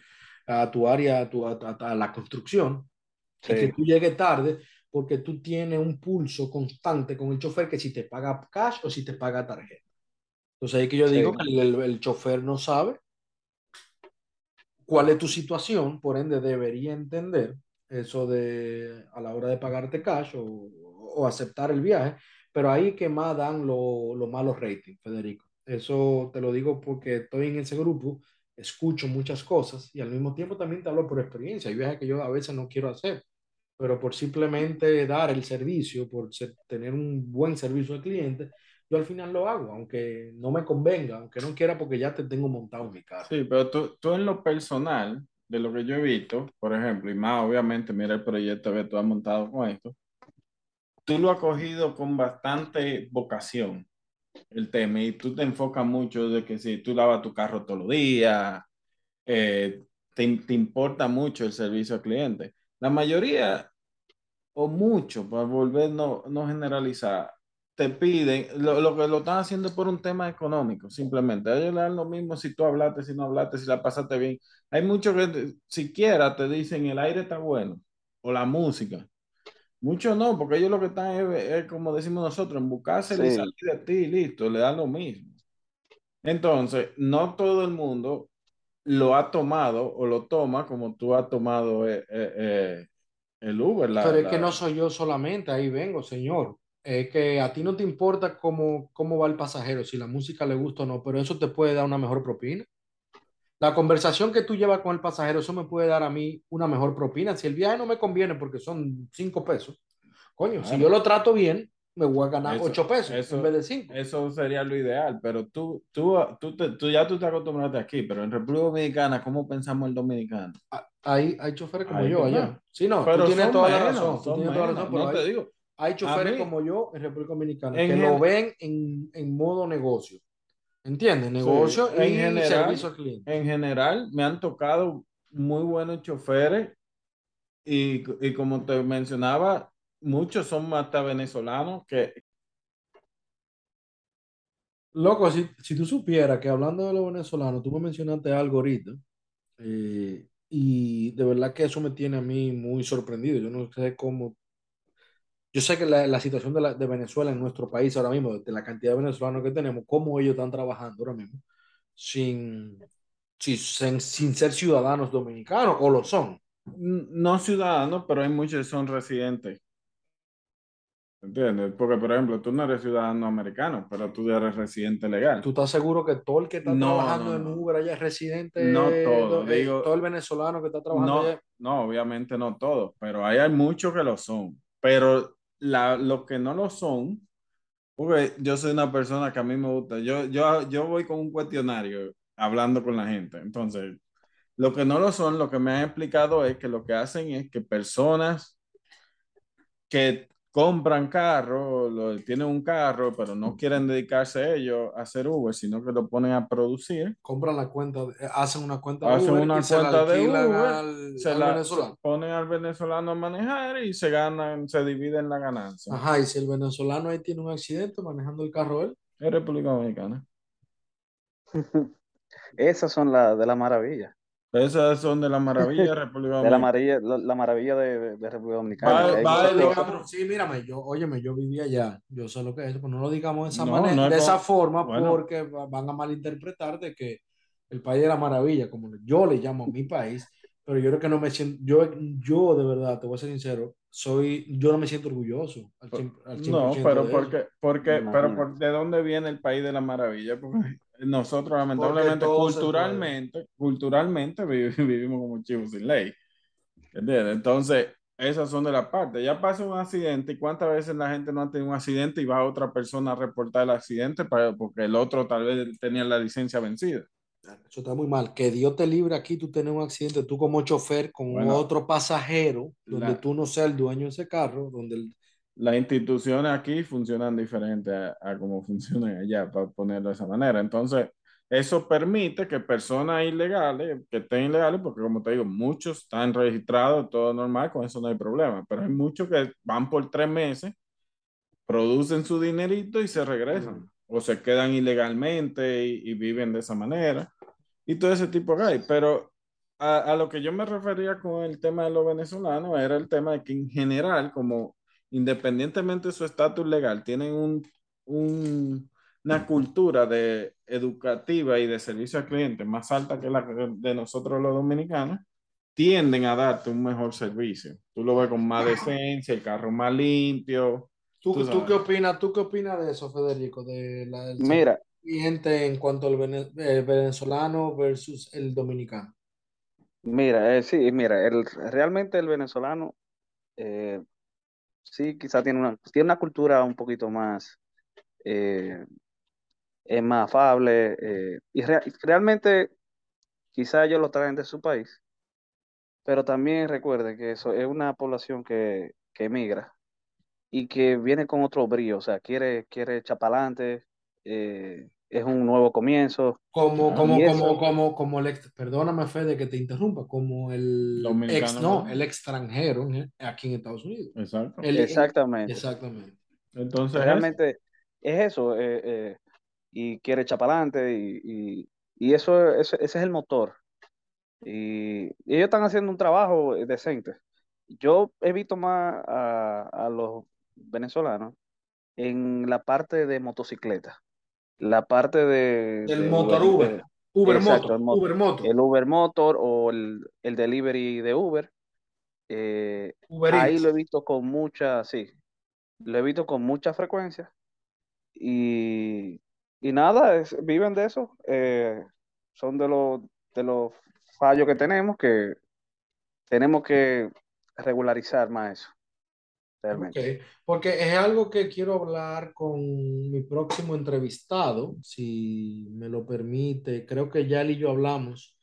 a tu área, a, tu, a, la construcción, y que tú llegues tarde, porque tú tienes un pulso constante con el chofer que si te paga cash o si te paga tarjeta. Entonces ahí que yo digo que el, el, chofer no sabe cuál es tu situación, por ende debería entender eso de a la hora de pagarte cash o, o aceptar el viaje, pero ahí que más dan los lo malos ratings, Federico. Eso te lo digo porque estoy en ese grupo, escucho muchas cosas y al mismo tiempo también te hablo por experiencia. Hay viajes que yo a veces no quiero hacer, pero por simplemente dar el servicio, por tener un buen servicio al cliente, yo al final lo hago, aunque no me convenga, aunque no quiera porque ya te tengo montado en mi carro. Sí, pero tú, tú en lo personal, de lo que yo he visto, por ejemplo, y más obviamente, mira el proyecto que tú has montado con esto, tú lo has cogido con bastante vocación, el tema, y tú te enfocas mucho de que si tú lavas tu carro todos los días, eh, te, te, importa mucho el servicio al cliente. La mayoría, o mucho, para volver no, no generalizar, te piden, lo, lo, que lo están haciendo por un tema económico, simplemente. A ellos le dan lo mismo si tú hablaste, si no hablaste, si la pasaste bien. Hay muchos que siquiera te dicen el aire está bueno o la música. Muchos no, porque ellos lo que están es, como decimos nosotros, en buscarse y salir de ti listo, le dan lo mismo. Entonces, no todo el mundo lo ha tomado o lo toma como tú has tomado eh, eh, eh, el Uber. Pero es que no soy yo solamente, ahí vengo, señor es que a ti no te importa cómo, cómo va el pasajero, si la música le gusta o no, pero eso te puede dar una mejor propina. La conversación que tú llevas con el pasajero, eso me puede dar a mí una mejor propina. Si el viaje no me conviene porque son cinco pesos, coño, si yo lo trato bien, me voy a ganar Eso- 8 pesos eso- en vez de 5. Eso sería lo ideal, pero tú, tú, tú, te- tú ya tú te acostumbraste aquí, pero en República Dominicana, ¿cómo pensamos el dominicano? Hay, hay choferes como Hay yo allá. Sí, no, pero tú tienes toda la menos, razón. Tú tienes toda la razón, pero no hay, te digo. hay choferes mí- como yo en República Dominicana En que lo ven en, en modo negocio. ¿Entiendes? Negocio en y general, servicio al cliente. En general, me han tocado muy buenos choferes y, y como te mencionaba, muchos son hasta venezolanos que Loco, si, si tú supieras que hablando de los venezolanos, tú me mencionaste algo ahorita, eh, y de verdad que eso me tiene a mí muy sorprendido. Yo no sé cómo. Yo sé que la, la situación de, la- de Venezuela en nuestro país ahora mismo, de la cantidad de venezolanos que tenemos, cómo ellos están trabajando ahora mismo, sin, sin, sin- ser ciudadanos dominicanos, o lo son. no ciudadanos, pero hay muchos que son residentes. ¿Entiendes? Porque, por ejemplo, tú no eres ciudadano americano, pero tú eres residente legal. ¿Tú estás seguro que todo el que está No, trabajando no, en no. Uber allá es residente? No todo, eh, digo- todo el venezolano que está trabajando No, allá. no, obviamente no todos, pero ahí hay muchos que lo son. Pero la, los que no lo son, porque yo soy una persona que a mí me gusta, yo, yo, yo voy con un cuestionario hablando con la gente. Entonces, lo que no lo son, lo que me han explicado es que lo que hacen es que personas que compran carro, lo- tienen un carro, pero no quieren dedicarse ellos a hacer Uber, sino que lo ponen a producir. compran la cuenta, hacen una cuenta de Hacen Uber una y se la cuenta de Uber, al, se al la venezolano. ponen al venezolano a manejar y se ganan, se dividen la ganancia. Ajá, y si el venezolano ahí tiene un accidente manejando el carro él, Es República Dominicana. [LAUGHS] Esas son las de la maravilla. Esas son de la maravilla de [LAUGHS] República De la Dominicana. maravilla, la, la maravilla de, de- de República Dominicana. Va- va sí, mírame, yo, óyeme, yo vivía allá, yo sé lo que es, pues no lo digamos de esa No, manera, no es de esa forma, bueno. porque va- van a malinterpretar de que el país de la maravilla, como yo le llamo a mi país, pero yo creo que no me siento, yo, yo de verdad, te voy a ser sincero, soy, yo no me siento orgulloso al 100%, al 100% No, pero de porque, porque, pero por, ¿de dónde viene el país de la maravilla? Porque nosotros lamentablemente, culturalmente, culturalmente vi- [LAUGHS] vivimos como chivos sin ley. ¿Entiendes? Entonces, esas son de la parte. Ya pasa un accidente y cuántas veces la gente no ha tenido un accidente y va otra persona a reportar el accidente para, porque el otro tal vez tenía la licencia vencida. Eso está muy mal. Que Dios te libre aquí, tú tienes un accidente, tú como chofer con Bueno, otro pasajero, donde la- tú no seas el dueño de ese carro, donde el- Las instituciones aquí funcionan diferente a, a como [LAUGHS] funcionan allá, para ponerlo de esa manera. Entonces, eso permite que personas ilegales, que estén ilegales, porque como te digo, muchos están registrados, todo normal, con eso no hay problema, pero hay muchos que van por tres meses, producen su dinerito y se regresan, Mm. o se quedan ilegalmente y, y viven de esa manera, y todo ese tipo de hay. Pero a, a lo que yo me refería con el tema de los venezolanos era el tema de que en general, como independientemente de su estatus legal, tienen un, un- una cultura de educativa y de servicio al cliente más alta que la de nosotros los dominicanos, tienden a darte un mejor servicio. Tú lo ves con más decencia, el carro más limpio. ¿Tú, Tú tú sabes. qué opinas, ¿Tú qué opinas de eso, Federico? De la, del Mira, cliente en cuanto al vene- el venezolano versus el dominicano. mira, eh, sí, mira, el, realmente el venezolano eh, sí quizá tiene una, tiene una cultura un poquito más, eh, es más afable eh, y rea- realmente quizá ellos lo traen de su país, pero también recuerden que eso es una población que, que emigra y que viene con otro brío, o sea, quiere, quiere echar es un nuevo comienzo. Como, Ah, como, como, como, como el ex, perdóname, Fede, que te interrumpa, como el Dominicano, ex, no, el extranjero aquí en Estados Unidos. Exacto. El- Exactamente. exactamente. Entonces, Realmente es eso, eh, eh, y quiere echar para adelante, y, y, y eso, eso- ese es el motor. Y, y ellos están haciendo un trabajo decente. Yo he visto más a, a los venezolanos en la parte de motocicleta, la parte de, de motor Uber, Uber. de- Uber Exacto, Moto. el Uber Moto. el Uber Motor o el, el delivery de Uber. eh, Uber ahí Eats. lo he visto con mucha, sí, lo he visto con mucha frecuencia. Y, y nada, es- viven de eso. eh, son de los, de los fallos que tenemos que tenemos que regularizar más eso. Realmente. Porque es algo que quiero hablar con mi próximo entrevistado, si me lo permite. Creo que ya él y yo hablamos.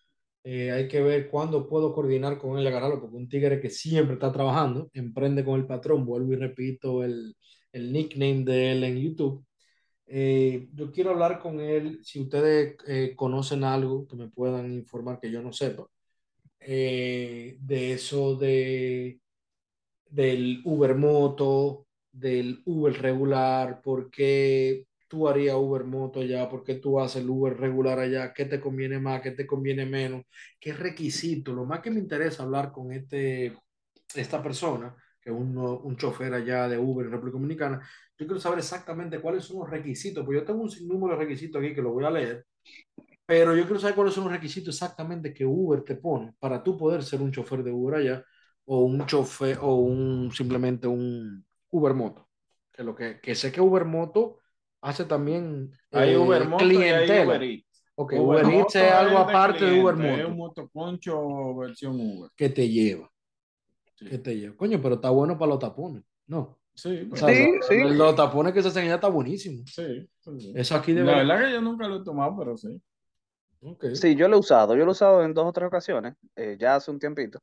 Eh, hay que ver cuándo puedo coordinar con él y agarrarlo, porque un tigre que siempre está trabajando, emprende con el patrón, vuelvo y repito el, el nickname de él en YouTube. Eh, yo quiero hablar con él, si ustedes eh, conocen algo que me puedan informar que yo no sepa, de eso de del Uber Moto, del Uber regular, por qué tú harías Uber Moto allá, por qué tú haces el Uber regular allá, qué te conviene más, qué te conviene menos, qué requisito. Lo más que me interesa hablar con este, esta persona, que es un, un chofer allá de Uber en República Dominicana, yo quiero saber exactamente cuáles son los requisitos, pues yo tengo un sinnúmero de requisitos aquí que lo voy a leer, pero yo quiero saber cuáles son los requisitos exactamente que Uber te pone para tú poder ser un chofer de Uber allá o un chofer o un simplemente un Uber Moto. Que lo que, que sé que Uber Moto hace también hay eh, Uber Moto clientela. y hay Uber Eats. Ok, Uber Uber Eats es algo de aparte de Uber cliente, Es Moto un motoconcho versión Uber. que te lleva. Sí. Que te lleva. Coño, pero está bueno para los tapones. No. Sí, O sea, Sí, los, sí. los tapones que se hacen allá está buenísimo. sí, sí, sí. Eso aquí La verdad que yo nunca lo he tomado, pero sí. Ok. Sí, yo lo he usado, yo lo he usado en dos o tres ocasiones, eh, ya hace un tiempito.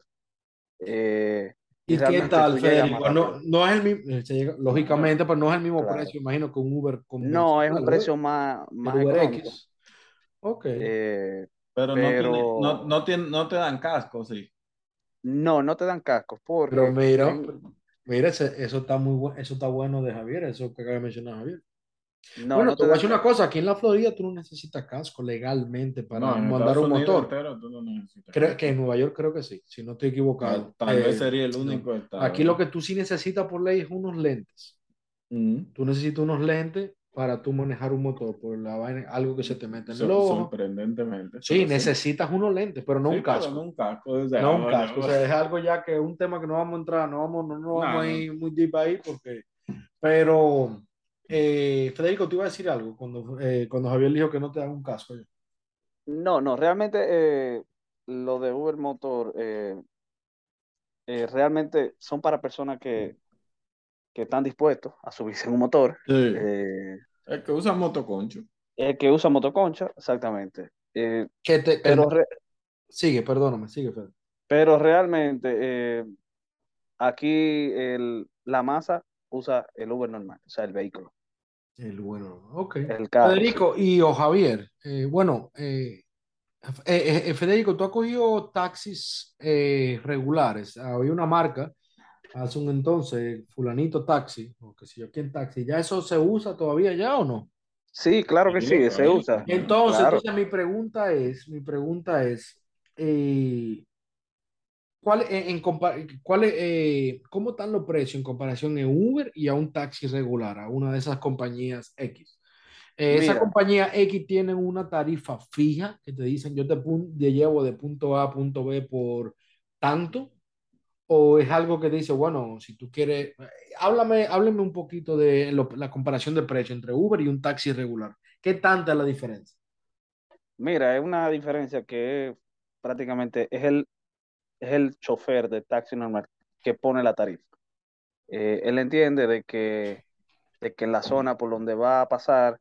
Eh, ¿Y qué realmente tal, Federico? No, rápido. no es el mismo, lógicamente, pero no es el mismo Claro. precio, imagino, que un Uber No, es un ¿verdad? precio más, más Uber económico. X. Ok. Eh, Pero, no, tiene, pero no, no, tiene, no te dan casco, sí. no, no te dan cascos Pero porque mira, en- mira, ese- eso está muy bueno, eso está bueno de Javier, eso que acaba de mencionar Javier. No, Bueno, no te voy a decir una cosa, aquí en la Florida tú no necesitas casco legalmente para No, mandar un Unidos motor. entero tú no necesitas Creo que en Nueva York creo que sí, si no estoy equivocado. Tal, tal vez Eh, sería el no. único estado. Aquí lo que tú sí necesitas por ley es unos lentes. Mm. Tú necesitas unos lentes para tú manejar un motor, por la vaina, algo que se te mete en el ojo. sorprendentemente. Sí, necesitas unos lentes, pero no Sí, un pero casco. no un casco. o sea, No un casco, o sea, es algo ya que es un tema que no vamos a entrar, no vamos, no, no vamos No, a no. ir muy deep ahí porque, pero eh, Federico, te iba a decir algo cuando, eh, cuando Javier dijo que no te dan un casco. No, no, realmente eh, lo de Uber Motor eh, eh, realmente son para personas que, que están dispuestos a subirse en un motor. Sí. Eh, El que usa motoconcho. el que usa motoconcha, exactamente. Eh, Que te, pero, re- sigue, perdóname, sigue, Fede. pero realmente eh, aquí el, la masa usa el Uber normal, o sea, el vehículo, El bueno, ok. el. Federico y o Javier, eh, bueno, eh, eh, eh, Federico, tú has cogido taxis eh, regulares. Había una marca hace un entonces, fulanito taxi, o qué sé yo, quién taxi. ¿Ya eso se usa todavía ya o no? Sí, claro que Sí, sí, se usa. Entonces, Claro. entonces mi pregunta es, mi pregunta es, eh, ¿cuál, en, en cuál, eh, ¿cómo están los precios en comparación en Uber y a un taxi regular, a una de esas compañías X? Eh, esa compañía X tienen una tarifa fija que te dicen yo te, te llevo de punto A a punto B por tanto, o es algo que te dice, bueno, si tú quieres, eh, háblame, háblame un poquito de lo- la comparación de precio entre Uber y un taxi regular. ¿Qué tanta es la diferencia? Mira, es una diferencia que prácticamente es el, es el chofer de taxi normal que pone la tarifa. Eh, él entiende de que, de que en la zona por donde va a pasar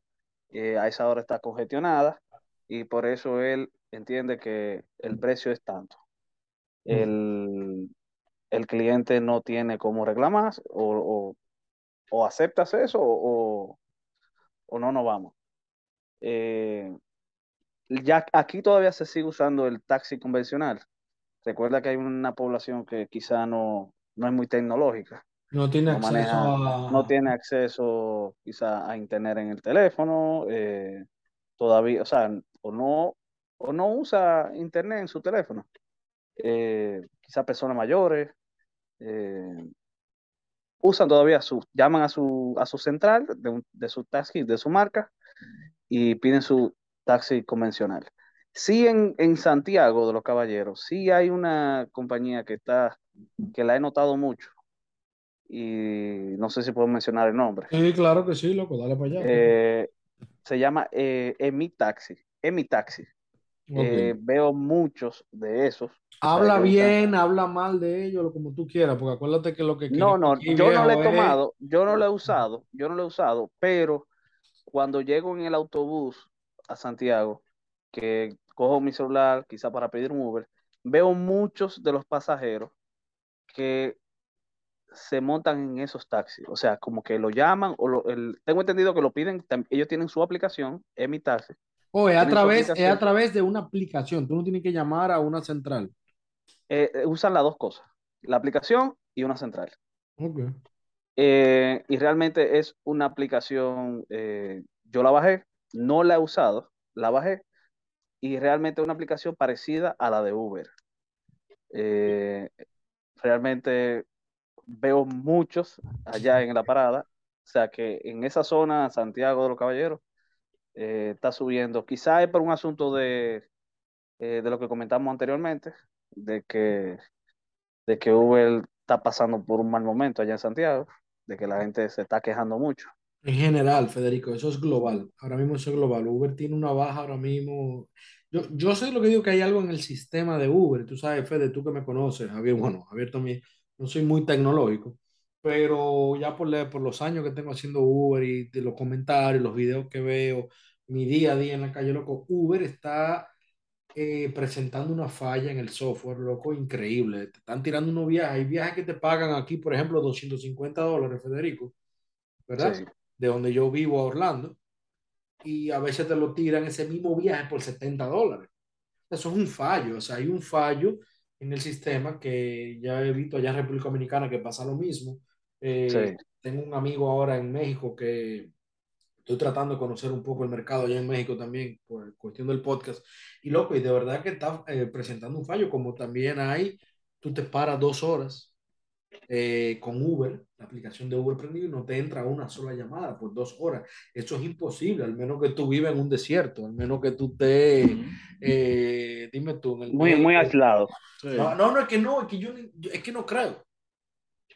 eh, a esa hora está congestionada y por eso él entiende que el precio es tanto. El, el cliente no tiene cómo reclamar o, o, o aceptas eso o, o no nos vamos. Eh, ya aquí todavía se sigue usando el taxi convencional. Recuerda que hay una población que quizá no, no es muy tecnológica, No tiene no acceso maneja, a... no tiene acceso quizá a internet en el teléfono, eh, todavía, o sea, o no, o no usa internet en su teléfono. Eh, quizá personas mayores eh, usan todavía su, llaman a su, a su central de, un- de su taxi, de su marca, y piden su taxi convencional. Sí, en, en Santiago de los Caballeros, sí hay una compañía que está, que la he notado mucho, y no sé si puedo mencionar el nombre. Sí, claro que sí, loco, dale para allá. Eh, se llama eh, Emi Taxi, Emi Taxi. Eh, veo muchos de esos. Habla bien, habla mal de ellos, lo como tú quieras, porque acuérdate que lo que No, no, yo no lo he es- tomado, yo no lo he usado, yo no lo he usado, pero cuando llego en el autobús a Santiago, que cojo mi celular quizá para pedir un Uber, veo muchos de los pasajeros que se montan en esos taxis, o sea, como que lo llaman o lo, el- tengo entendido que lo piden, ellos tienen su aplicación, es mi taxi, Oh, es a través, es a través de una aplicación. Tú no tienes que llamar a una central. eh, eh, usan las dos cosas, la aplicación y una central. Eh, y realmente es una aplicación, eh, yo la bajé, no la he usado, la bajé, y realmente una aplicación parecida a la de Uber. Eh, realmente veo muchos allá en la parada, o sea que en esa zona, Santiago de los Caballeros, eh, está subiendo. Quizá es por un asunto de, eh, de lo que comentamos anteriormente, de que, de que Uber está pasando por un mal momento allá en Santiago, de que la gente se está quejando mucho. En general, Federico, eso es global. Ahora mismo eso es global. Uber tiene una baja ahora mismo. Yo, yo sé lo que digo que hay algo en el sistema de Uber. Tú sabes, Fede, tú que me conoces, Javier, bueno, Javier también, no soy muy tecnológico, pero ya por, por los años que tengo haciendo Uber y de los comentarios, los videos que veo, mi día a día en la calle, loco, Uber está eh, presentando una falla en el software, loco, increíble. Te están tirando unos viajes. Hay viajes que te pagan aquí, por ejemplo, 250 dólares, Federico, ¿verdad? Sí, de donde yo vivo a Orlando, y a veces te lo tiran ese mismo viaje por 70 dólares. Eso es un fallo, o sea, hay un fallo en el sistema que ya he visto allá en República Dominicana que pasa lo mismo. Eh, sí, tengo un amigo ahora en México que estoy tratando de conocer un poco el mercado allá en México también por cuestión del podcast. Y loco, y de verdad que está eh, presentando un fallo, como también hay, tú te paras dos horas eh, con Uber, la aplicación de Uber prendido, y no te entra una sola llamada por dos horas. Eso es imposible, al menos que tú vivas en un desierto, al menos que tú estés, eh, dime tú, en el muy, muy aislado. Sí. No, no, no, es que no, es que yo, es que no creo.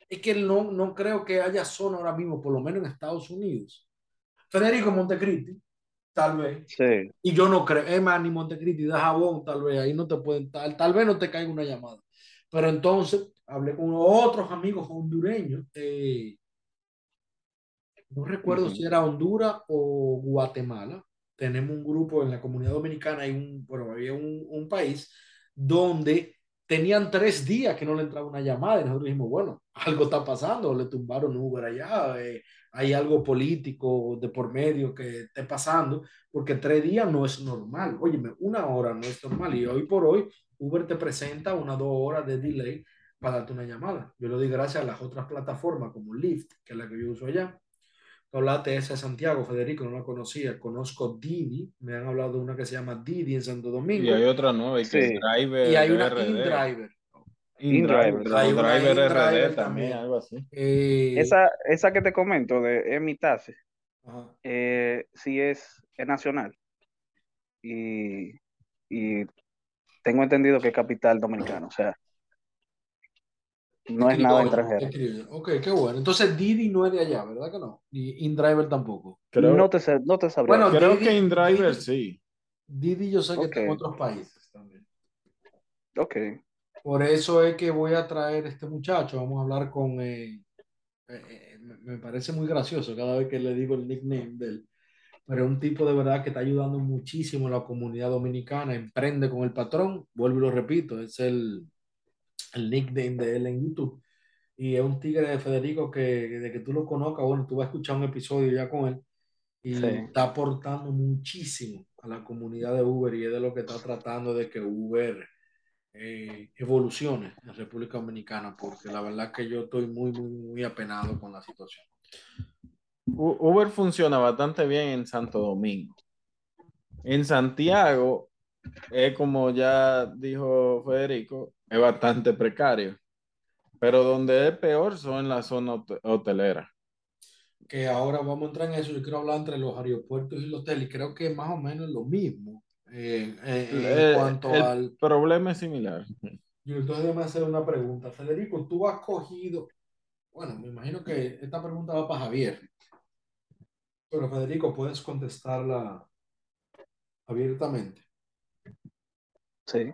Es que no, no creo que haya zona ahora mismo, por lo menos en Estados Unidos. Federico Montecristi, tal vez. Sí, Y yo no creo, es más, ni Montecristi, de jabón, tal vez, ahí no te pueden, tal, tal vez no te caiga una llamada. Pero entonces hablé con otros amigos hondureños, eh, no recuerdo Ujú. si era Honduras o Guatemala. Tenemos un grupo en la comunidad dominicana, hay un, bueno, había un, un país donde tenían tres días que no le entraba una llamada y nosotros dijimos, bueno, [LAUGHS] algo está pasando, le tumbaron Uber allá, eh, hay algo político de por medio que esté pasando, porque tres días no es normal. Óyeme, una hora no es normal y hoy por hoy Uber te presenta una dos horas de delay para darte una llamada. Yo lo doy gracias a las otras plataformas como Lyft, que es la que yo uso allá. Tú hablaste de esa de Santiago, Federico, no la conocía. Conozco Didi, me han hablado de una que se llama Didi en Santo Y Domingo. hay otra nueva, y que es Sí. Driver Y hay una RD. InDriver. InDriver, Driver RD también. también, algo así. Eh, esa, esa que te comento de Emitace, ajá. eh, sí es, es nacional. Y, y tengo entendido que es capital dominicano, o sea, no es nada Criollo, extranjero. Ok, qué bueno. Entonces Didi no es de allá, ¿verdad que no? Y InDriver tampoco. Creo, No te, sé- no te sabría. Bueno, creo Didi- que InDriver Didi- sí. Didi yo sé que está en otros países también. ok, Por eso es que voy a traer este muchacho. Vamos a hablar con. eh, eh, eh, me, me parece muy gracioso cada vez que le digo el nickname de él. Pero es un tipo de verdad que está ayudando muchísimo a la comunidad dominicana. Emprende con el patrón. Vuelvo y lo repito. Es el, el nickname de él en YouTube. Y es un tigre de Federico que de que tú lo conozcas, bueno, tú vas a escuchar un episodio ya con él. Y Sí. está aportando muchísimo a la comunidad de Uber y es de lo que está tratando de que Uber eh, evolucione en República Dominicana, porque la verdad que yo estoy muy, muy, muy apenado con la situación. Uber funciona bastante bien en Santo Domingo. En Santiago, es como ya dijo Federico, es bastante precario. Pero donde es peor son en la zona hot- hotelera. Que ahora vamos a entrar en eso. Yo quiero hablar entre los aeropuertos y los hoteles. Creo que más o menos lo mismo eh, eh, en cuanto el al. problema es similar. Y entonces déjame hacer una pregunta. Federico, tú has cogido. Bueno, me imagino que esta pregunta va para Javier. Pero Federico, puedes contestarla abiertamente. Sí.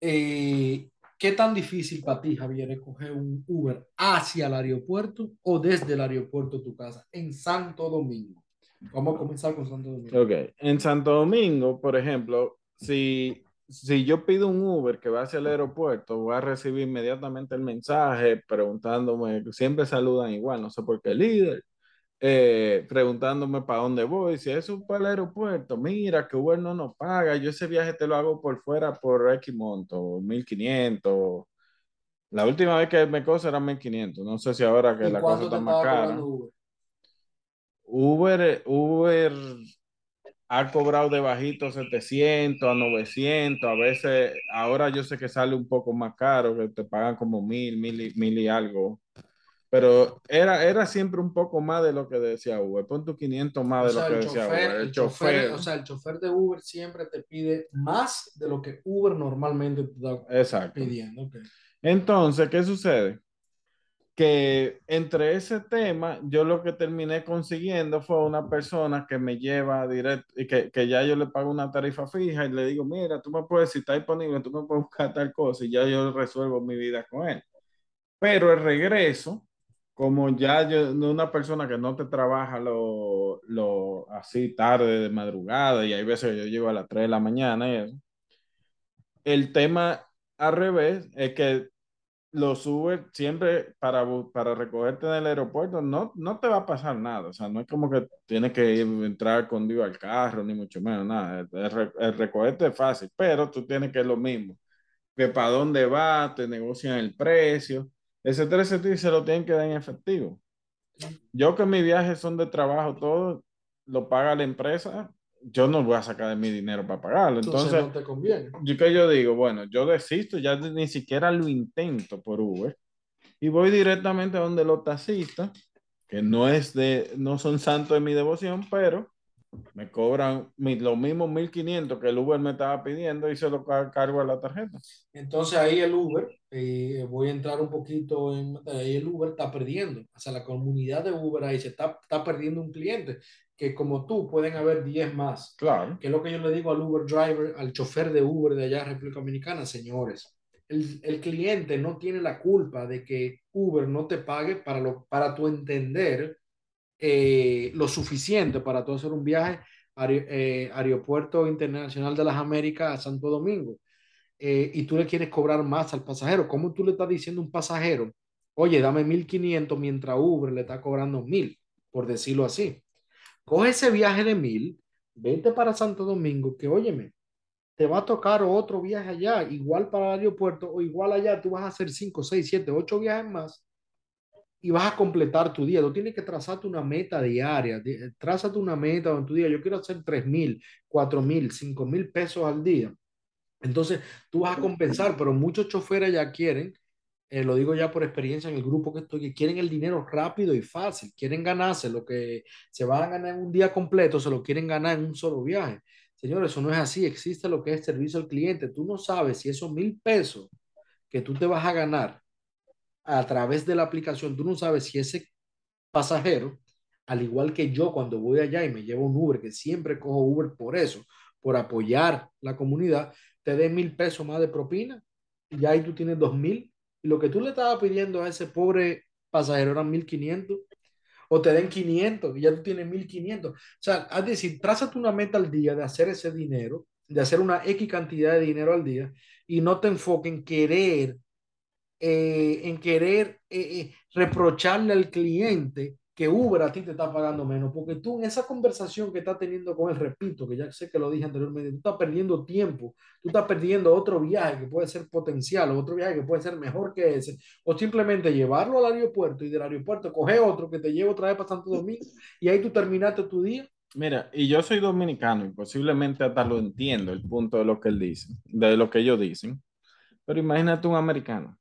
Eh, ¿Qué tan difícil para ti, Javier, es coger un Uber hacia el aeropuerto o desde el aeropuerto a tu casa en Santo Domingo? Vamos a comenzar con Santo Domingo. Ok, en Santo Domingo, por ejemplo, si, si yo pido un Uber que va hacia el aeropuerto, voy a recibir inmediatamente el mensaje preguntándome, siempre saludan igual, no sé por qué líder, eh, preguntándome para dónde voy, si eso es para el aeropuerto, mira que Uber no nos paga, yo ese viaje te lo hago por fuera por X monto, 1500. La última vez que me cosa era 1500, no sé si ahora que la cosa está más cara. Uber? Uber, ha cobrado de bajito 700 a 900, a veces, ahora yo sé que sale un poco más caro, que te pagan como mil, mil y, mil y algo pero era, era siempre un poco más de lo que decía Uber. Pon tu 500 más de lo que decía Uber. El, chofer, o sea, el chofer de Uber siempre te pide más de lo que Uber normalmente te está pidiendo. Entonces, ¿qué sucede? Que entre ese tema, yo lo que terminé consiguiendo fue una persona que me lleva directo, y que, que ya yo le pago una tarifa fija y le digo, mira, tú me puedes, si está disponible, tú me puedes buscar tal cosa y ya yo resuelvo mi vida con él. Pero el regreso, como ya yo, una persona que no te trabaja lo, lo, así tarde de madrugada y hay veces que yo llego a las 3 de la mañana y eso, el tema al revés es que lo sube siempre para, para recogerte en el aeropuerto, no, no te va a pasar nada, o sea, no es como que tienes que ir, entrar escondido al carro, ni mucho menos, nada, el, el recogerte es fácil, pero tú tienes que es lo mismo, que para dónde va, te negocian el precio, ese 3 se lo tienen que dar en efectivo. Yo que mis viajes son de trabajo, todo lo paga la empresa, yo no voy a sacar de mi dinero para pagarlo. Entonces, no te conviene. Yo que yo digo, bueno, yo desisto, ya ni siquiera lo intento por Uber y voy directamente a donde los taxistas, que no es de, no son santos de mi devoción, pero me cobran lo mismo 1500 que el Uber me estaba pidiendo y se lo cargo a la tarjeta. Entonces ahí el Uber, eh, voy a entrar un poquito en, ahí el Uber está perdiendo, o sea, la comunidad de Uber ahí se está, está perdiendo un cliente, que como tú pueden haber 10 más. Claro. Que es lo que yo le digo al Uber driver, al chofer de Uber de allá República Dominicana, señores. El, el, cliente no tiene la culpa de que Uber no te pague para, lo, para tu entender eh, lo suficiente para tú hacer un viaje eh, Aeropuerto Internacional de las Américas a Santo Domingo eh, y tú le quieres cobrar más al pasajero. ¿Cómo tú le estás diciendo a un pasajero, oye, dame 1500 mientras Uber le está cobrando 1000, por decirlo así? Coge ese viaje de 1000, vete para Santo Domingo, que óyeme, te va a tocar otro viaje allá, igual para el aeropuerto o igual allá, tú vas a hacer 5, 6, 7, 8 viajes más y vas a completar tu día. Tú tienes que trazarte una meta diaria. Trázate una meta en tu día. Yo quiero hacer 3 mil, 4 mil, 5 mil pesos al día. Entonces, tú vas a compensar, pero muchos choferes ya quieren, eh, lo digo ya por experiencia en el grupo que estoy, que quieren el dinero rápido y fácil. Quieren ganarse lo que se van a ganar en un día completo, se lo quieren ganar en un solo viaje. Señores, eso no es así. Existe lo que es servicio al cliente. Tú no sabes si esos mil pesos que tú te vas a ganar a través de la aplicación, tú no sabes si ese pasajero, al igual que yo cuando voy allá y me llevo un Uber, que siempre cojo Uber por eso, por apoyar la comunidad, te dé mil pesos más de propina y ya ahí tú tienes dos mil. Y lo que tú le estabas pidiendo a ese pobre pasajero eran mil quinientos o te den 500 y ya tú tienes 1500. O sea, es decir, trázate una meta al día de hacer ese dinero, de hacer una X cantidad de dinero al día y no te enfoques en querer eh, en querer eh, eh, reprocharle al cliente que Uber a ti te está pagando menos, porque tú en esa conversación que estás teniendo con él, repito, que ya sé que lo dije anteriormente, tú estás perdiendo tiempo, tú estás perdiendo otro viaje que puede ser potencial, otro viaje que puede ser mejor que ese, o simplemente llevarlo al aeropuerto y del aeropuerto coger otro que te lleve otra vez para Santo Domingo y ahí tú terminaste tu día. Mira, y yo soy dominicano y posiblemente hasta lo entiendo el punto de lo que él dice, de lo que ellos dicen, pero imagínate un americano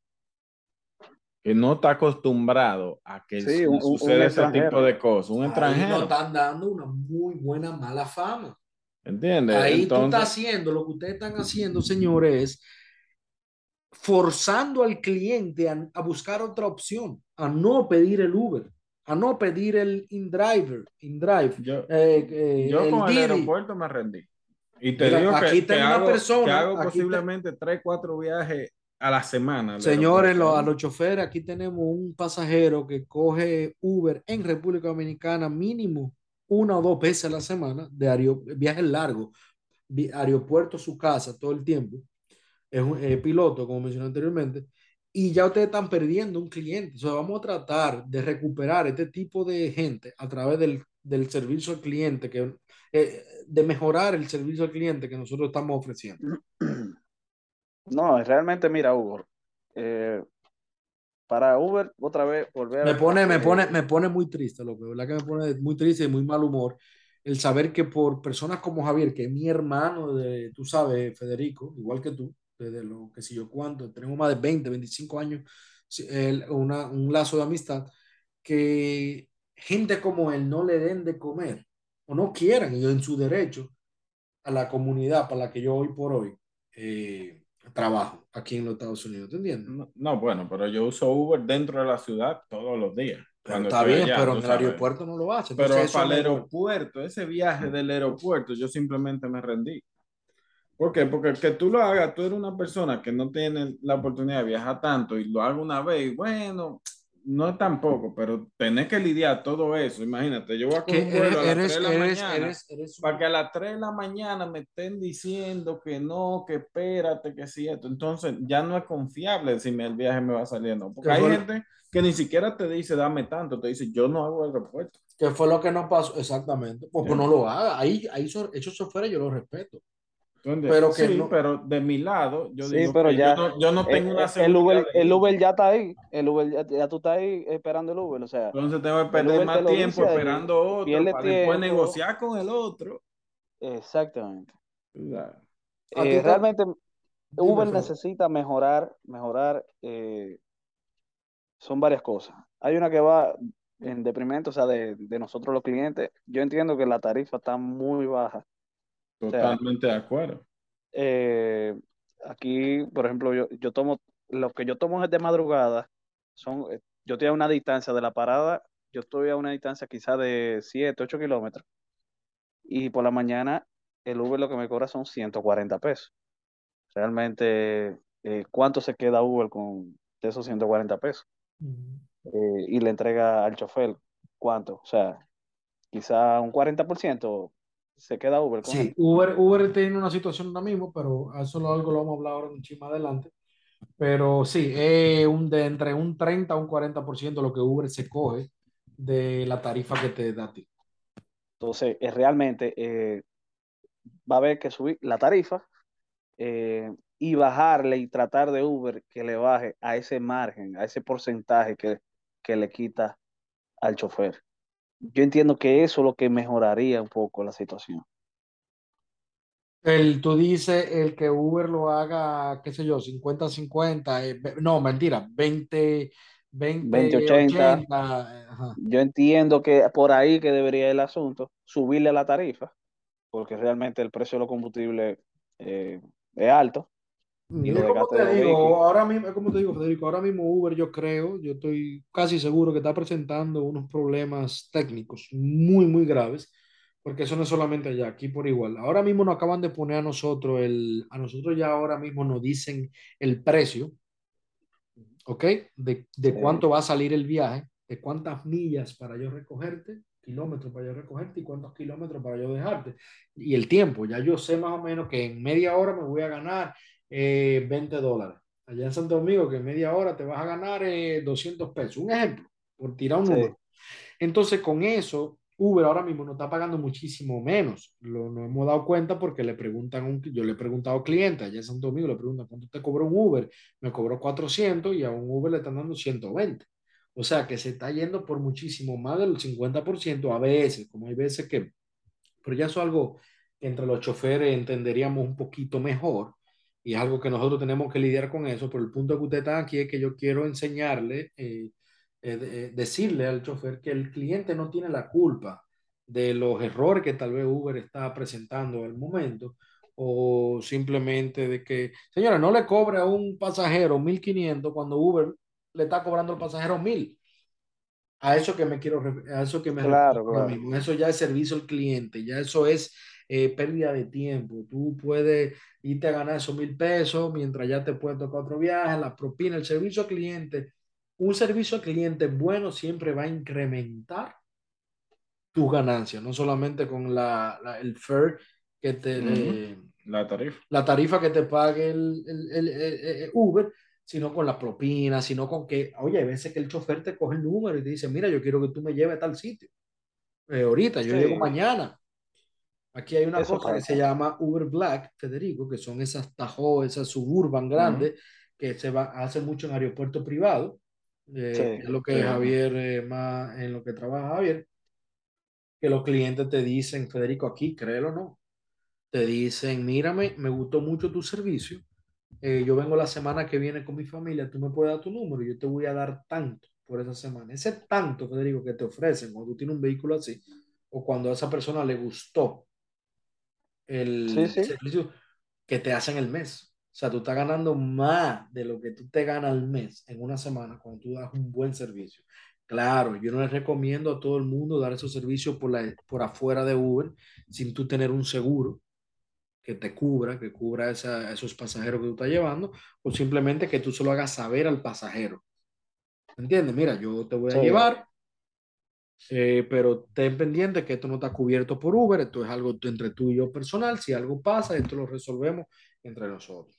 que no está acostumbrado a que suceda ese tipo de cosas. Un extranjero. Ahí están dando una muy buena mala fama. ¿Entiendes? Ahí tú estás haciendo, lo que ustedes están haciendo, señores, es forzando al cliente a, buscar otra opción, a no pedir el Uber, a no pedir el InDriver, InDrive. Yo, eh, eh, yo con el aeropuerto me rendí. Y te digo que, que hago, persona, que hago posiblemente tres, cuatro viajes a la semana. Señores, a los choferes, aquí tenemos un pasajero que coge Uber en República Dominicana mínimo una o dos veces a la semana de viajes largos, aeropuerto, su casa, todo el tiempo. Es un piloto, como mencioné anteriormente, y ya ustedes están perdiendo un cliente. O sea, vamos a tratar de recuperar este tipo de gente a través del, del servicio al cliente, que, eh, de mejorar el servicio al cliente que nosotros estamos ofreciendo. [CLEARS THROAT] No, realmente, mira, Hugo, eh, para Uber, otra vez, volver me pone, me pone, me pone muy triste, lo que verdad que me pone muy triste y muy mal humor el saber que por personas como Javier, que es mi hermano, de, tú sabes, Federico, igual que tú, desde lo que sé yo cuánto, tenemos más de 20, 25 años, una, un lazo de amistad, que gente como él no le den de comer o no quieran, y en su derecho, a la comunidad para la que yo hoy por hoy eh, trabajo aquí en los Estados Unidos, ¿te entiendes? No, bueno, pero yo uso Uber dentro de la ciudad todos los días. está bien, pero en el aeropuerto no lo hace. Pero para el aeropuerto, ese viaje del aeropuerto, yo simplemente me rendí. ¿Por qué? Porque que tú lo hagas, tú eres una persona que no tiene la oportunidad de viajar tanto y lo haga una vez, y bueno, no tampoco, pero tenés que lidiar todo eso. Imagínate, yo voy a coger un vuelo a las 3 de la mañana para que a las 3 de la mañana me estén diciendo que no, que espérate, que sí, esto. Entonces ya no es confiable si el viaje me va a salir no. Porque hay gente que ni siquiera te dice dame tanto, te dice yo no hago el aeropuerto. ¿Qué fue lo que no pasó? Exactamente. Pues, pues no lo haga. Ahí, ahí esos fuera yo lo respeto pero que sí, pero de mi lado, yo digo pero ya, yo, no, tengo una el Uber, el Uber ya está ahí, el Uber ya, tú estás ahí esperando el Uber, o sea. Entonces tengo que perder más tiempo esperando otro para después negociar con el otro. Exactamente. Eh, realmente Uber necesita mejorar, mejorar, eh, son varias cosas. Hay una que va en deprimente, o sea, de, de nosotros los clientes. Yo entiendo que la tarifa está muy baja Totalmente de acuerdo. Eh, aquí, por ejemplo, yo, yo tomo, lo que yo tomo es de madrugada, son, eh, yo estoy a una distancia de la parada, yo estoy a una distancia quizá de 7, 8 kilómetros, y por la mañana el Uber lo que me cobra son 140 pesos. Realmente, eh, ¿cuánto se queda Uber con esos 140 pesos? y le entrega al chofer, ¿cuánto? O sea, quizá un 40%, se queda Uber. sí, Uber, Uber tiene una situación ahora mismo, pero eso lo, algo lo vamos a hablar ahora un más adelante. Pero sí, es un, de entre un 30 a un 40% lo que Uber se coge de la tarifa que te da a ti. Entonces, es realmente eh, va a haber que subir la tarifa eh, y bajarle y tratar de Uber que le baje a ese margen, a ese porcentaje que, que le quita al chofer yo entiendo que eso es lo que mejoraría un poco la situación. El, tú dices el que Uber lo haga, qué sé yo, 50-50, eh, no, mentira, 20, 20, 80. yo entiendo que por ahí que debería el asunto, subirle la tarifa, porque realmente el precio de los combustibles eh, es alto como te digo, ahora mismo, como te digo, Federico, ahora mismo Uber, yo creo, yo estoy casi seguro que está presentando unos problemas técnicos muy, muy graves, porque eso no es solamente allá, aquí por igual. Ahora mismo nos acaban de poner a nosotros, el, a nosotros ya ahora mismo nos dicen el precio, ¿ok? De, de cuánto va a salir el viaje, de cuántas millas para yo recogerte, kilómetros para yo recogerte y cuántos kilómetros para yo dejarte. Y el tiempo, ya yo sé más o menos que en media hora me voy a ganar 20 eh, dólares. Allá en Santo Domingo, que en media hora te vas a ganar 200 eh, pesos. Un ejemplo, por tirar un número. Entonces, con eso, Uber ahora mismo no está pagando muchísimo menos. Lo nos hemos dado cuenta porque le preguntan, un, yo le he preguntado a clientes allá en Santo Domingo, le preguntan, ¿cuánto te cobró un Uber? Me cobró 400 y a un Uber le están dando 120. O sea, que se está yendo por muchísimo más del 50% a veces, como hay veces que, pero ya eso es algo que entre los choferes entenderíamos un poquito mejor y es algo que nosotros tenemos que lidiar con eso, pero el punto que usted está aquí es que yo quiero enseñarle, eh, eh, eh, decirle al chofer que el cliente no tiene la culpa de los errores que tal vez Uber está presentando en el momento, o simplemente de que, señora, no le cobre a un pasajero 1.500 cuando Uber le está cobrando al pasajero 1.000. A eso que me quiero, a eso que me claro, Eso ya es servicio al cliente, ya eso es eh, pérdida de tiempo. Tú puedes irte a ganar esos mil pesos mientras ya te puede tocar otro viaje, la propina, el servicio al cliente. Un servicio al cliente bueno siempre va a incrementar tus ganancias, no solamente con la, el fare que te... la tarifa. La tarifa que te pague el, el, Uber, sino con la propina, sino con que, oye, hay veces que el chofer te coge el número y te dice, mira, yo quiero que tú me lleves a tal sitio. Eh, ahorita, yo llego mañana. Aquí hay una cosa que se llama Uber Black, Federico, que son esas Tajo, esas suburban grandes, que se va, hace mucho en aeropuertos privados, eh, es lo que Javier, eh, más en lo que trabaja Javier, que los clientes te dicen, Federico, aquí, créelo o no, te dicen, mírame, me gustó mucho tu servicio, eh, yo vengo la semana que viene con mi familia, tú me puedes dar tu número yo te voy a dar tanto por esa semana. Ese tanto, Federico, que te ofrecen cuando tú tienes un vehículo así, o cuando a esa persona le gustó el servicio que te hacen el mes. O sea, tú estás ganando más de lo que tú te ganas al mes en una semana cuando tú das un buen servicio. Claro, yo no les recomiendo a todo el mundo dar esos servicios por, la, por afuera de Uber sin tú tener un seguro que te cubra, que cubra esa, esos pasajeros que tú estás llevando, o simplemente que tú solo hagas saber al pasajero. ¿Entiendes? Mira, yo te voy a llevar, eh, pero ten pendiente que esto no está cubierto por Uber, esto es algo entre tú y yo personal, si algo pasa, esto lo resolvemos entre nosotros.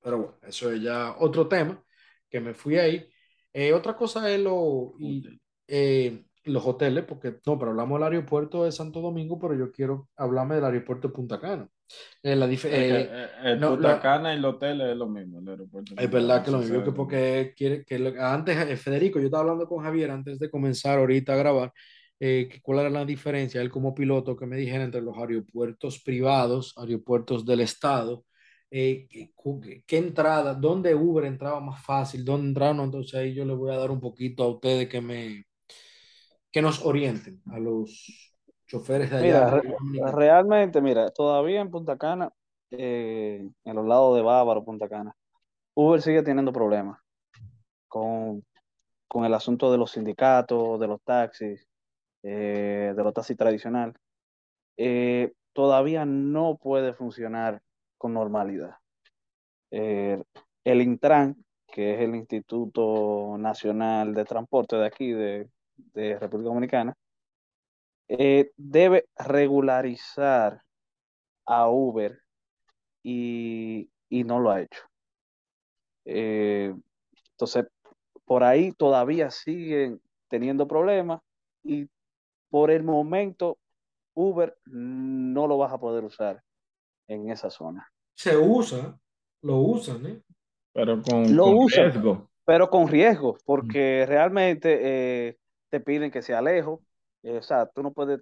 Pero bueno, eso es ya otro tema, que me fui ahí. Eh, otra cosa es lo, y, eh, los hoteles, porque no, pero hablamos del aeropuerto de Santo Domingo, pero yo quiero hablarme del aeropuerto de Punta Cana. Eh, la eh, eh, el Punta Cana y el hotel es lo mismo, el aeropuerto. Es verdad que lo mismo, que porque quiere que antes, Federico, yo estaba hablando con Javier antes de comenzar ahorita a grabar, que cuál era la diferencia, él como piloto, que me dijera entre los aeropuertos privados, aeropuertos del Estado, qué, qué, entrada, dónde Uber entraba más fácil, dónde entraba, no, entonces ahí yo le voy a dar un poquito a ustedes que me que nos orienten a los choferes de allá. realmente, mira, todavía en Punta Cana, eh, en los lados de Bávaro, Punta Cana, Uber sigue teniendo problemas con, el asunto de los sindicatos, de los taxis, eh, de los taxis tradicionales. Eh, todavía no puede funcionar con normalidad. el Intran, que es el Instituto Nacional de Transporte de aquí, de, de República Dominicana, eh, debe regularizar a Uber y, no lo ha hecho. Eh, entonces, por ahí todavía siguen teniendo problemas y por el momento Uber no lo vas a poder usar en esa zona. Se usa, lo usan, ¿eh? Pero con, riesgo. Pero con riesgo, porque realmente eh, te piden que sea lejos. Eh, o sea, tú no puedes,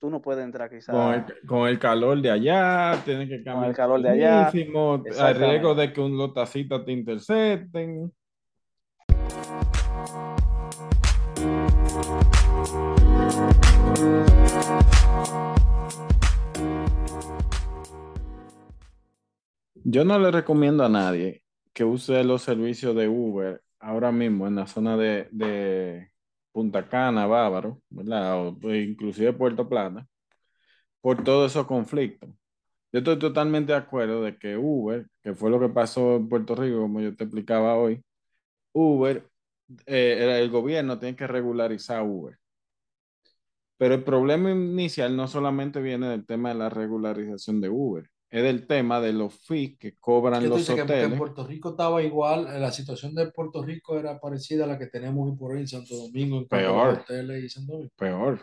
tú no puedes entrar quizás. Con el, calor de allá, tienes que cambiar. Con el calor de allá. Hay riesgo de que un lotacita te intercepten. Yo no le recomiendo a nadie que use los servicios de Uber ahora mismo en la zona de, Punta Cana, Bávaro. O pues, inclusive Puerto Plata, por todos esos conflictos. Yo estoy totalmente de acuerdo de que Uber, que fue lo que pasó en Puerto Rico, como yo te explicaba hoy, Uber, eh, el gobierno tiene que regularizar Uber. Pero el problema inicial no solamente viene del tema de la regularización de Uber, es del tema de los fees que cobran los hoteles. Que en Puerto Rico estaba igual, eh, la situación de Puerto Rico era parecida a la que tenemos por ahí en Santo Domingo, en peor, hoteles y Santo Domingo. Peor,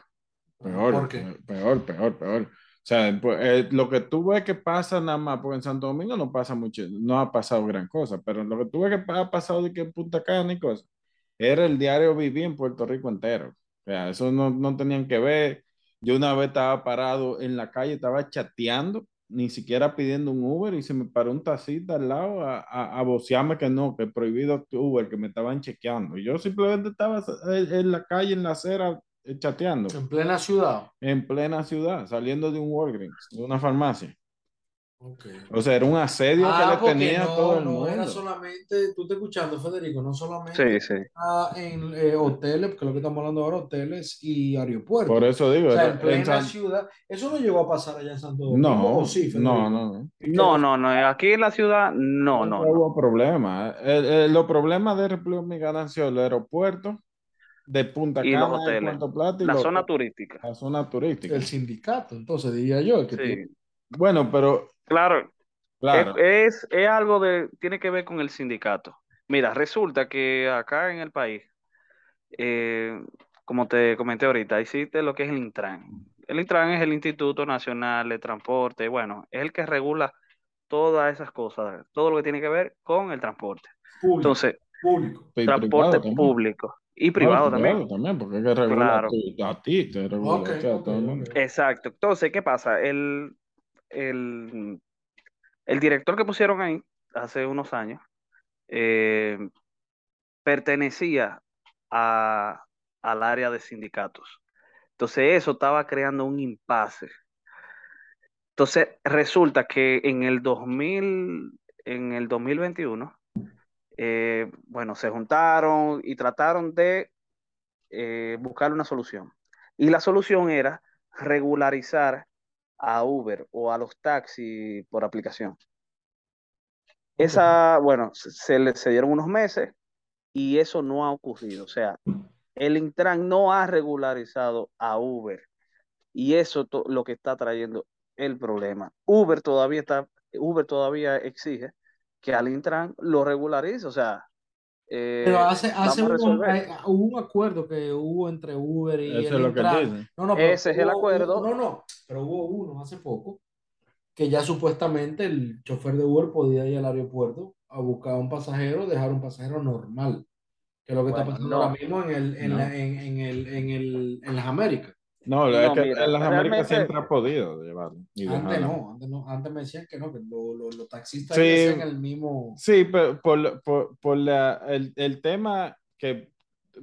peor, ¿Por qué? peor, peor, peor. O sea, pues, eh, lo que tú ves que pasa nada más, porque en Santo Domingo no pasa mucho, no ha pasado gran cosa, pero lo que tú ves que ha pasado de que en Punta Cana y cosas, era el diario vivir en Puerto Rico entero. O sea, eso no, no tenían que ver. Yo una vez estaba parado en la calle, estaba chateando ni siquiera pidiendo un Uber y se me paró un tacita al lado a, a, a que no, que prohibido Uber, que me estaban chequeando. Y yo simplemente estaba en la calle, en la acera, eh, chateando. En plena ciudad. En plena ciudad, saliendo de un Walgreens, de una farmacia. Okay. O sea, era un asedio Ah, que le tenía no, a todo el no mundo. era solamente, tú te escuchando, Federico, no solamente Sí, sí. en eh, hoteles, porque lo que estamos hablando ahora, hoteles y aeropuertos. Por eso digo, O sea, era- en plena en San- ciudad, eso no llegó a pasar allá en Santo Domingo, no, ¿o sí, Federico? no, no, no. No, no, no. Aquí en la ciudad, no, no, no. hubo problema. El- el- los problemas de República Dominicana han sido el aeropuerto de Punta Y los Cana, de hoteles. Puerto Plata y La los- zona turística. la zona turística. El sindicato, entonces diría yo, que Sí. tiene- Bueno, pero Claro, claro, Es, es algo de, tiene que ver con el sindicato. Mira, resulta que acá en el país, eh, como te comenté ahorita, existe lo que es el Intran. El Intran es el Instituto Nacional de Transporte, bueno, es el que regula todas esas cosas, todo lo que tiene que ver con el transporte. público, Entonces, público. transporte público y privado también. también, porque hay que regular Claro. tu- a ti, te regula o sea. Exacto. Entonces, ¿qué pasa? El, el, el director que pusieron ahí hace unos años eh, pertenecía a, al área de sindicatos. Entonces, eso estaba creando un impasse. Entonces, resulta que en el 2000, en el 2021, eh, bueno, se juntaron y trataron de eh, buscar una solución. Y la solución era regularizar a Uber o a los taxis por aplicación. Esa, bueno, se, le se dieron unos meses y eso no ha ocurrido. O sea, el Intran no ha regularizado a Uber y eso lo que está trayendo el problema. Uber todavía está, Uber todavía exige que al Intran lo regularice. O sea, eh, Pero hace, hace resolver. hay- hubo un acuerdo que hubo entre Uber y Eso el es lo que. No, no, Ese es el acuerdo. hubo- no, no, pero hubo uno hace poco que ya supuestamente el chofer de Uber podía ir al aeropuerto a buscar a un pasajero, dejar un pasajero normal, que es lo que está Bueno, pasando no. ahora mismo en el, en No. la- en, en el, en el, en las Américas. No, No, es que mira, en las Américas siempre ha podido llevarlo. Antes no, antes no, antes me decían que no, que lo- lo- los taxistas Sí. hacen el mismo. Sí, pero por, por, por la, el, el tema que,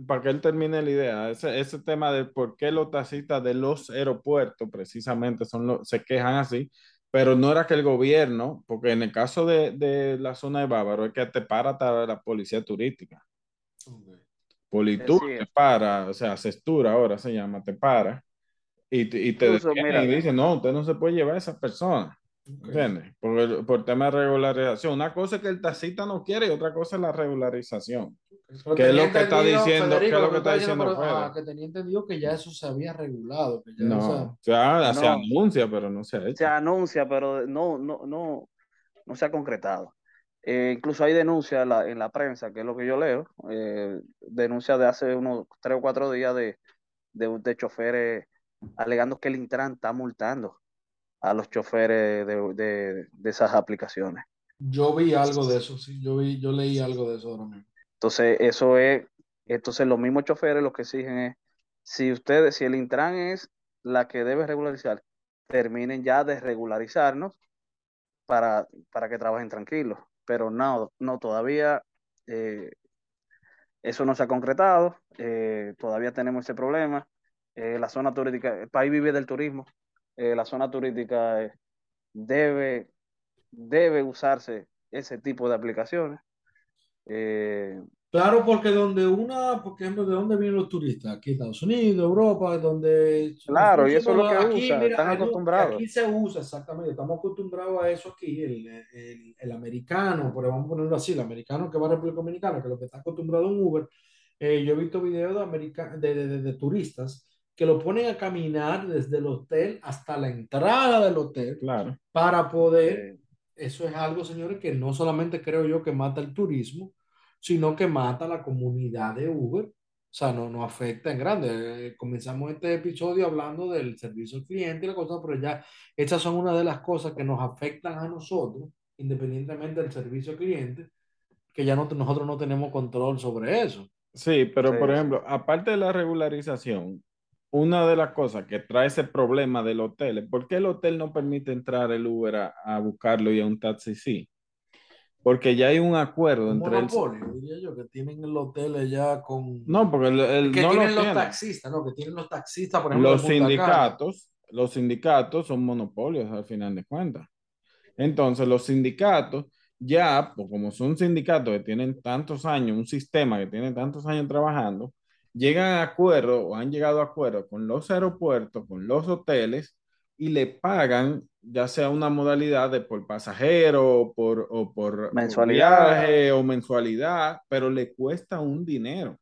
para que él termine la idea, ese, ese tema de por qué los taxistas de los aeropuertos precisamente son los, se quejan así, pero no era que el gobierno, porque en el caso de, de la zona de Bávaro es que te para hasta la policía turística. Politur Así es. te para, o sea, Cestura ahora se llama, te para y te, y te Incluso, mira. y dice, no, usted no se puede llevar a esa persona. Ok. ¿Entiendes? Por, el- por tema de regularización. Una cosa es que el taxista no quiere y otra cosa es la regularización. Pero ¿Qué es lo que está diciendo- Federico, qué es lo que está está diciendo, diciendo pero, ah, que tenía entendido que ya eso se había regulado. Que ya No, esa- se, ha- se No. anuncia, pero no se ha hecho. se anuncia, pero no, no, no, no se ha concretado. Eh, incluso hay denuncias en la, en la prensa, que es lo que yo leo, eh, denuncias de hace unos tres o cuatro días de, de, de choferes alegando que el Intran está multando a los choferes de, de- de esas aplicaciones. Yo vi algo de eso, sí. Yo vi, yo leí algo de eso ahora mismo. Entonces, eso es, entonces los mismos choferes lo que exigen es, si ustedes, si el Intran es la que debe regularizar, terminen ya de regularizarnos para, para que trabajen tranquilos. Pero no, no, todavía eh, eso no se ha concretado, eh, todavía tenemos ese problema. Eh, la zona turística, el país vive del turismo, eh, la zona turística eh, debe, debe usarse ese tipo de aplicaciones. Eh, Claro, porque donde una, por ejemplo, ¿de dónde vienen los turistas? Aquí Estados Unidos, Europa, donde... Claro, y eso es lo que Aquí, usan, mira, están acostumbrados. Aquí se usa, exactamente, estamos acostumbrados a eso aquí, el, el, el americano, pero vamos a ponerlo así, el americano que va a República Dominicana, que lo que está acostumbrado a un Uber, eh, yo he visto videos de, america- de, de, de- de turistas que lo ponen a caminar desde el hotel hasta la entrada del hotel Claro. para poder eso es algo, señores, que no solamente creo yo que mata el turismo, sino que mata a la comunidad de Uber. O sea, no nos afecta en grande. Eh, comenzamos este episodio hablando del servicio al cliente y la cosa, pero ya estas son una de las cosas que nos afectan a nosotros, independientemente del servicio al cliente, que ya no, nosotros no tenemos control sobre eso. Sí, pero Sí, por ejemplo, aparte de la regularización, una de las cosas que trae ese problema del hotel es por qué el hotel no permite entrar el Uber a, a buscarlo y a un taxi sí. Porque ya hay un acuerdo Un entre el... diría yo, que tienen el hotel ya con... No, porque el, el- que no lo tienen los tiene. taxistas, ¿no? Que tienen los taxistas, por ejemplo, Los Punta Cana. sindicatos, los sindicatos son monopolios al final de cuentas. Entonces, los sindicatos ya, pues como son sindicatos que tienen tantos años, un sistema que tiene tantos años trabajando, llegan a acuerdo o han llegado a acuerdo con los aeropuertos, con los hoteles y le pagan ya sea una modalidad de por pasajero o por, o por Mensualidad. viaje o mensualidad, pero le cuesta un dinero.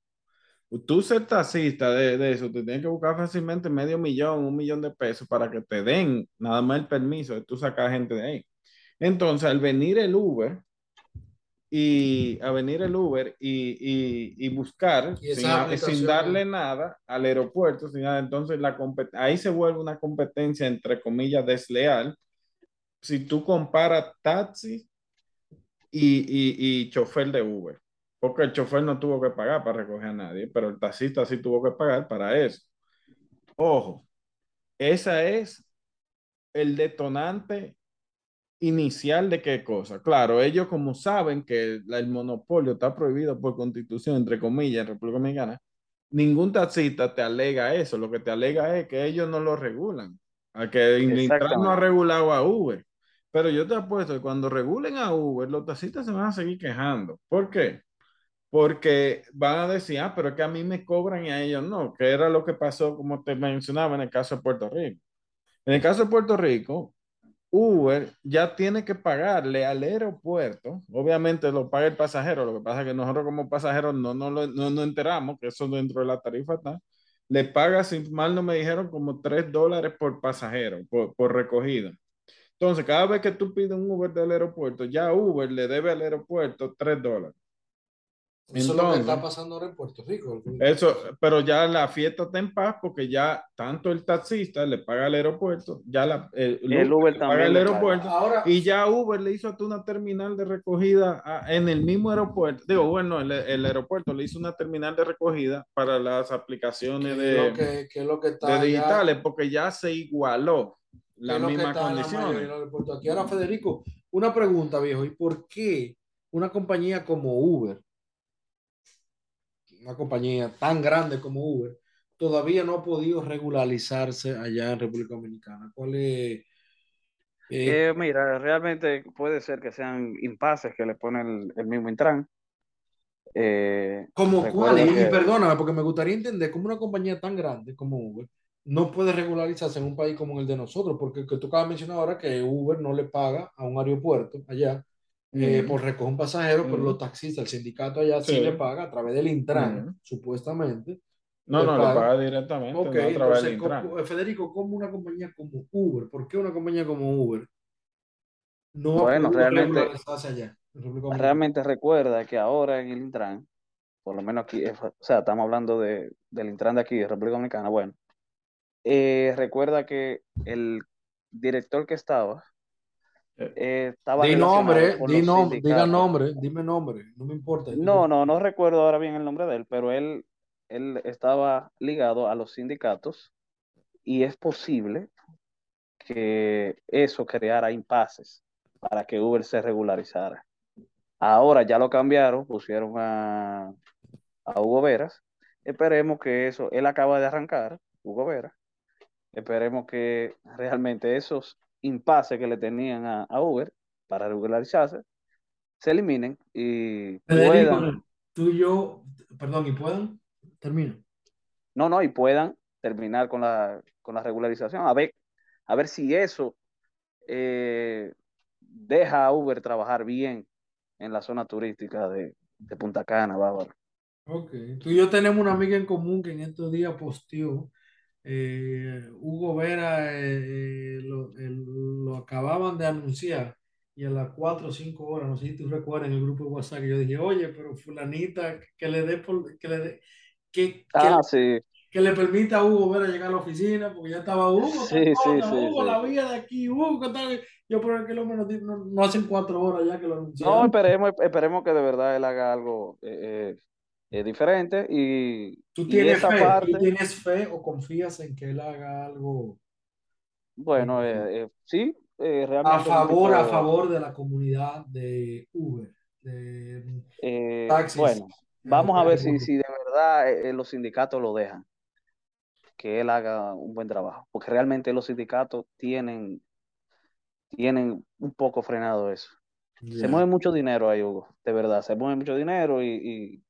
Tú ser taxista de, de eso, te tienes que buscar fácilmente medio millón, un millón de pesos para que te den nada más el permiso de tú sacar gente de ahí. Entonces, al venir el Uber y a venir el Uber y, y, y buscar Y sin, sin darle nada al aeropuerto, sin nada, entonces la ahí se vuelve una competencia entre comillas desleal. Si tú comparas taxi y, y, y chofer de Uber, porque el chofer no tuvo que pagar para recoger a nadie, pero el taxista sí tuvo que pagar para eso. Ojo, esa es el detonante inicial de qué cosa. Claro, ellos como saben que el monopolio está prohibido por constitución, entre comillas, en República Dominicana, ningún taxista te alega eso. Lo que te alega es que ellos no lo regulan. A que Intran no ha regulado a Uber. Pero yo te apuesto que cuando regulen a Uber, los taxistas se van a seguir quejando. ¿Por qué? Porque van a decir, ah, pero es que a mí me cobran y a ellos no, que era lo que pasó, como te mencionaba, en el caso de Puerto Rico. En el caso de Puerto Rico, Uber ya tiene que pagarle al aeropuerto, obviamente lo paga el pasajero, lo que pasa es que nosotros como pasajeros no nos no, no, enteramos que eso dentro de la tarifa está, le paga, si mal no me dijeron, como 3 dólares por pasajero, por, por recogida. Entonces, cada vez que tú pides un Uber del aeropuerto, ya Uber le debe al aeropuerto 3 dólares. Eso es lo que está pasando ahora en Puerto Rico. Eso, pero ya la fiesta está en paz porque ya tanto el taxista le paga al aeropuerto, ya la, el, El Uber le también paga al le aeropuerto Ahora, y ya Uber le hizo hasta una terminal de recogida a- en el mismo aeropuerto. Digo, bueno, el, el aeropuerto le hizo una terminal de recogida para las aplicaciones ¿qué es de, lo que, qué es lo que está de ya- digitales porque ya se igualó la los aeropuertos? Aquí ahora, Federico, una pregunta, viejo. ¿Y por qué una compañía como Uber, una compañía tan grande como Uber, todavía no ha podido regularizarse allá en República Dominicana? ¿Cuál es? eh, Eh, mira, realmente puede ser que sean impases que le pone el, el mismo Intran. Eh, ¿Como cuál? Y, y que- perdóname, porque me gustaría entender cómo una compañía tan grande como Uber no puede regularizarse en un país como el de nosotros, porque que tú acabas de mencionar ahora que Uber no le paga a un aeropuerto allá eh, Ujú. por recoger un pasajero, pero Ujú. los taxistas, el sindicato allá sí, Sí. le paga a través del Intran, Ujú. supuestamente. No, le no, le paga. paga directamente, Ok, no a través entonces, del Intran. ¿cómo- eh, Federico, ¿cómo una compañía como Uber? ¿Por qué una compañía como Uber no Bueno, realmente- allá? realmente recuerda que ahora en el Intran, por lo menos aquí, eh, o sea, estamos hablando de, del Intran de aquí, de República Dominicana, bueno, eh, recuerda que el director que estaba, eh, estaba Di relacionado nombre, di diga nombre, dime nombre, no me importa. No, no, no recuerdo ahora bien el nombre de él, pero él, él estaba ligado a los sindicatos y es posible que eso creara impases para que Uber se regularizara. Ahora ya lo cambiaron, pusieron a, a Hugo Veras. Esperemos que eso, él acaba de arrancar, Hugo Veras. Esperemos que realmente esos impases que le tenían a, a Uber para regularizarse se eliminen y Federico, puedan, tú y yo, perdón, y puedan, termino. no, no, y puedan terminar con la, con la regularización. A ver, a ver si eso eh, deja a Uber trabajar bien en la zona turística de, de Punta Cana, Bárbaro. Ok, tú y yo tenemos una amiga en común que en estos días posteó, eh, Hugo Vera, eh, eh, lo, el- lo acababan de anunciar y a las 4 o 5 horas, no sé si tú recuerdas en el grupo de WhatsApp, que yo dije, oye, pero fulanita, que le dé, por- que le dé, que, que, Ah, sí, que le permita a Hugo Vera llegar a la oficina, porque ya estaba Hugo, Sí, tal sí, Hugo, la vía de aquí, Hugo, ¿qué tal? Yo, es que el hombre no, no, no hacen cuatro horas ya que lo no, anunciaron. esperemos, esperemos que de verdad él haga algo eh, eh, eh, diferente y, ¿Tú y tienes fe? parte, ¿Tú tienes fe o confías en que él haga algo bueno, eh, eh, sí, eh, a realmente un favor, a favor de la comunidad de Uber, de eh, taxis bueno, en vamos a ver si, si de verdad eh, eh, los sindicatos lo dejan, que él haga un buen trabajo, porque realmente los sindicatos tienen, tienen un poco frenado eso. Se mueve mucho dinero ahí, Hugo, de verdad, se mueve mucho dinero y,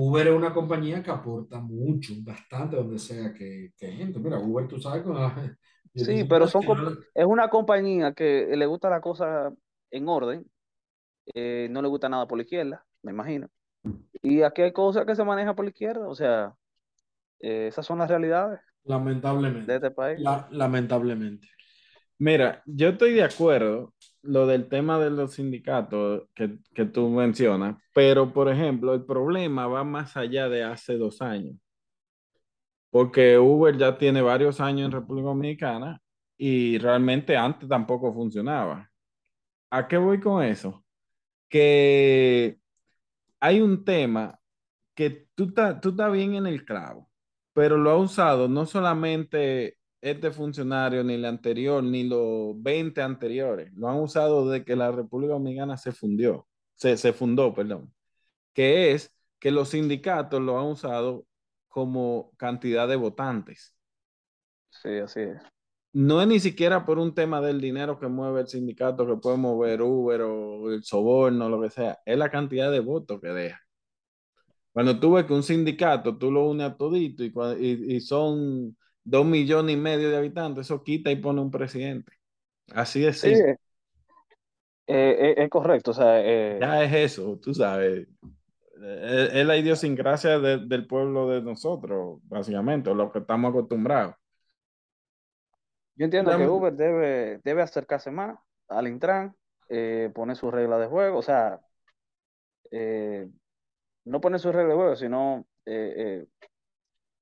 Uber es una compañía que aporta mucho, bastante, donde sea que, que gente. Mira, Uber, tú sabes, [LAUGHS] sí, pero son, es una compañía que le gusta la cosa en orden, eh, no le gusta nada por la izquierda, me imagino. Y aquí hay cosas que se manejan por la izquierda, o sea, eh, esas son las realidades. Lamentablemente. De este país. lamentablemente. Mira, yo estoy de acuerdo lo del tema de los sindicatos que, que, tú mencionas, pero por ejemplo, el problema va más allá de hace dos años, porque Uber ya tiene varios años en República Dominicana y realmente antes tampoco funcionaba. ¿A qué voy con eso? Que hay un tema que tú estás tú bien en el clavo, pero lo ha usado no solamente este funcionario, ni el anterior, ni los 20 anteriores. Lo han usado desde que la República Dominicana se fundió, se, se fundó, perdón. Que es que los sindicatos lo han usado como cantidad de votantes. Sí, así es. No es ni siquiera por un tema del dinero que mueve el sindicato, que puede mover Uber o el soborno, lo que sea. Es la cantidad de votos que deja. Cuando tú ves que un sindicato, tú lo unes a todito y, y, y son dos millones y medio de habitantes, eso quita y pone un presidente. Así es. Sí, eh, eh, es correcto. O sea, eh, ya es eso, tú sabes. Es, la idiosincrasia del pueblo de nosotros, básicamente, lo que estamos acostumbrados. Yo entiendo que Uber debe, debe acercarse más al Intran, poner sus reglas de juego, o sea, no poner sus reglas de juego, sino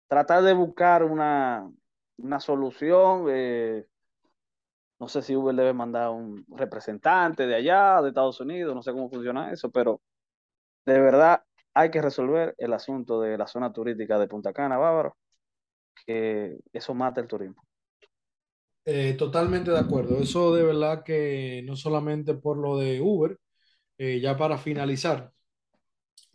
tratar de buscar una, solución. Eh, no sé si Uber debe mandar un representante de allá, de Estados Unidos, no sé cómo funciona eso, pero de verdad hay que resolver el asunto de la zona turística de Punta Cana, Bávaro, que eso mata el turismo. Eh, totalmente de acuerdo. Eso de verdad que no solamente por lo de Uber, eh, ya para finalizar,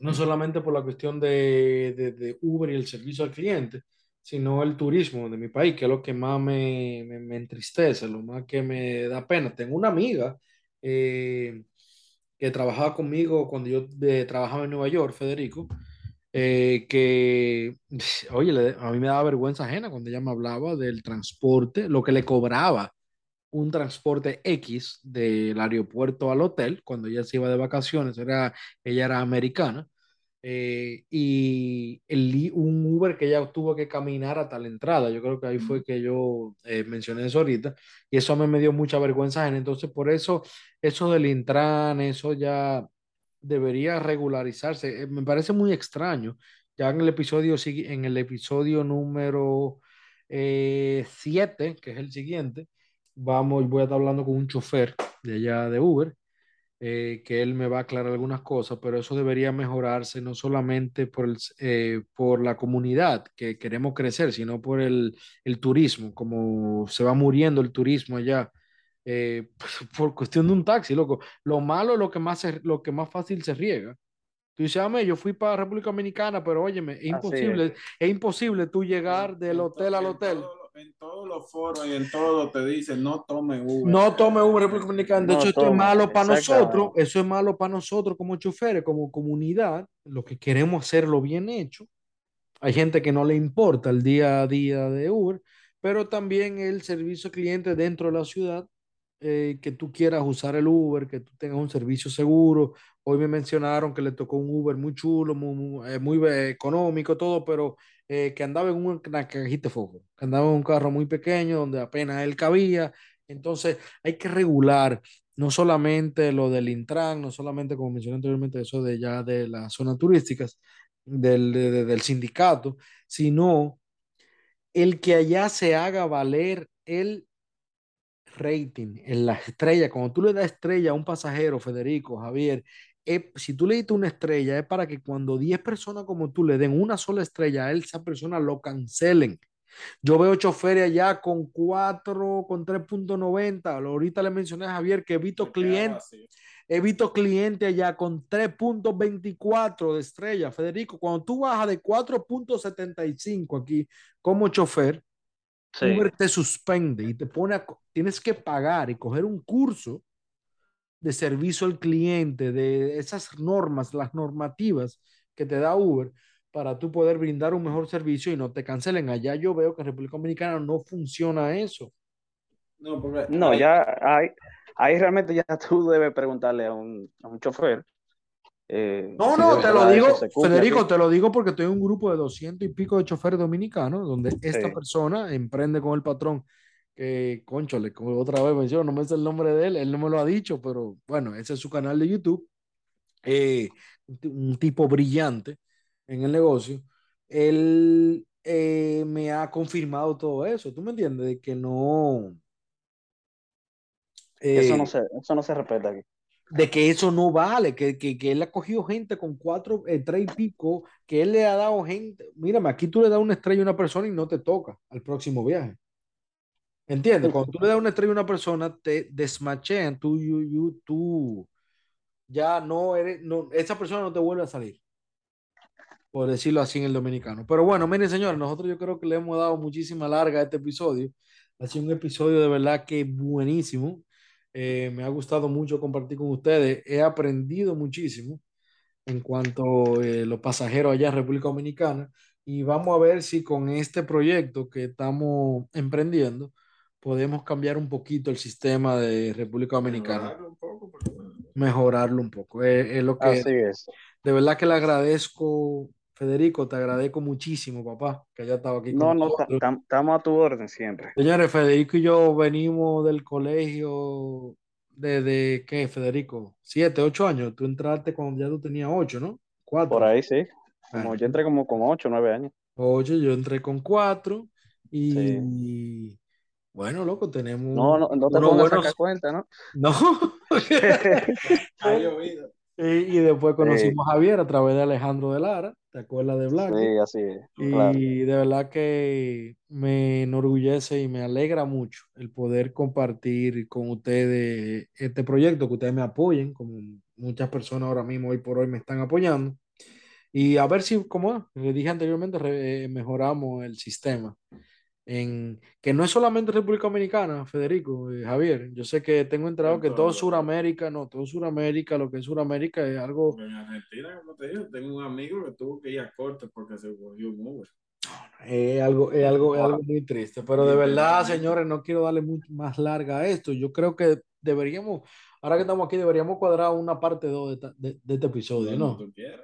no solamente por la cuestión de, de, Uber y el servicio al cliente, sino el turismo de mi país, que es lo que más me, me, entristece, lo más que me da pena. Tengo una amiga eh, que trabajaba conmigo cuando yo eh, trabajaba en Nueva York, Federico, eh, que, [SNIFFS] oye, a mí me daba vergüenza ajena cuando ella me hablaba del transporte, lo que le cobraba un transporte X del aeropuerto al hotel, cuando ella se iba de vacaciones, era, ella era americana, eh, y el, un Uber que ella tuvo que caminar hasta la entrada. Yo creo que ahí fue que yo eh, mencioné eso ahorita, y eso a mí me dio mucha vergüenza. Entonces, por eso, eso del Intran, eso ya debería regularizarse. Eh, me parece muy extraño. Ya en el episodio, en el episodio número 7, que es el siguiente, vamos, voy a estar hablando con un chofer de allá de Uber, eh, que él me va a aclarar algunas cosas, pero eso debería mejorarse no solamente por, el, eh, por la comunidad que queremos crecer, sino por el, el turismo, como se va muriendo el turismo allá. Eh, [LAUGHS] por cuestión de un taxi, loco. Lo malo es lo que más, lo que más fácil se riega. Tú dices, ame, yo fui para República Dominicana, pero óyeme, es imposible, es. es. imposible tú llegar del hotel al hotel en todos los foros y en todo te dicen no tome Uber. No tome Uber República Dominicana. De hecho, esto es malo para nosotros. Eso es malo para nosotros como choferes, como comunidad. Lo que queremos hacerlo bien hecho. Hay gente que no le importa el día a día de Uber, pero también el servicio cliente dentro de la ciudad. Eh, que tú quieras usar el Uber, que tú tengas un servicio seguro. Hoy me mencionaron que le tocó un Uber muy chulo, muy, muy, eh, muy económico, todo, pero eh, que andaba en una cajita de foco, que andaba en un carro muy pequeño donde apenas él cabía. Entonces hay que regular no solamente lo del Intran, no solamente como mencioné anteriormente, eso de ya de las zonas turísticas, del, del sindicato, sino el que allá se haga valer el rating, en la estrella, cuando tú le das estrella a un pasajero, Federico, Javier, si tú le diste una estrella, es para que cuando 10 personas como tú le den una sola estrella a él, esa persona lo cancelen. Yo veo choferes allá con 4, con 3.90. Ahorita le mencioné a Javier que he visto clientes. He visto clientes allá con 3.24 de estrella. Federico, cuando tú bajas de 4.75 aquí como chofer, Uber te suspende y te pone a, tienes que pagar y coger un curso de servicio al cliente, de esas normas, las normativas que te da Uber para tú poder brindar un mejor servicio y no te cancelen. Allá yo veo que en República Dominicana no funciona eso. No, porque no ya hay, ahí realmente ya tú debes preguntarle a un, a un chofer. Eh, no, no, te lo digo, Federico, te lo digo porque estoy en un grupo de doscientos y pico de choferes dominicanos donde esta persona emprende con el patrón que, conchole, como otra vez menciono, no me sé el nombre de él, él no me lo ha dicho, pero bueno, ese es su canal de YouTube. Eh, un tipo brillante en el negocio, él eh, me ha confirmado todo eso. ¿Tú me entiendes? De que no. eso, no se, eso no se respeta aquí. De que eso no vale, que, que, que él ha cogido gente con cuatro, eh, tres y pico, que él le ha dado gente. Mírame, aquí tú le das una estrella a una persona y no te toca al próximo viaje. ¿Entiendes? Cuando tú le das una estrella a una persona, te desmachean, tú, you, tú ya no eres, no, esa persona no te vuelve a salir por decirlo así en el dominicano. Pero bueno, miren señores, nosotros yo creo que le hemos dado muchísima larga a este episodio. Ha sido un episodio de verdad que buenísimo. Eh, me ha gustado mucho compartir con ustedes. He aprendido muchísimo en cuanto a eh, los pasajeros allá en República Dominicana. Y vamos a ver si con este proyecto que estamos emprendiendo podemos cambiar un poquito el sistema de República Dominicana. Mejorarlo un poco. Mejorarlo un poco. Es, lo que, Así es. De verdad que le agradezco Federico, te agradezco muchísimo, papá, que haya estado aquí. No, no, estamos a tu orden siempre. Señores, Federico y yo venimos del colegio desde, ¿qué, Federico? Siete, ocho años. Tú entraste cuando ya tú tenías ocho, ¿no? Cuatro. Por ahí sí. Como yo entré como con ocho, nueve años. Ocho, yo entré con cuatro. Y bueno, loco, tenemos. No, no, no te pongas a cuenta, ¿no? [LAUGHS] No. [LAUGHS] ha llovido. Y, después conocimos a Javier a través de Alejandro de Lara, ¿te acuerdas de Black? Sí, así es. Y de verdad que me enorgullece y me alegra mucho el poder compartir con ustedes este proyecto, que ustedes me apoyen, como muchas personas ahora mismo, hoy por hoy, me están apoyando. Y a ver si, como les dije anteriormente, mejoramos el sistema en que no es solamente República Dominicana, Federico, eh, Javier. Yo sé que tengo enterado que todo Sudamérica, no, todo Sudamérica, lo que es Sudamérica es algo. En Argentina, como te digo, tengo un amigo que tuvo que ir a corte porque se cogió un Uber. Es algo, es algo, es algo muy triste, pero de verdad, señores, no quiero darle mucho más larga a esto. Yo creo que deberíamos, ahora que estamos aquí, deberíamos cuadrar una parte 2 de, de, de, este episodio, ¿no?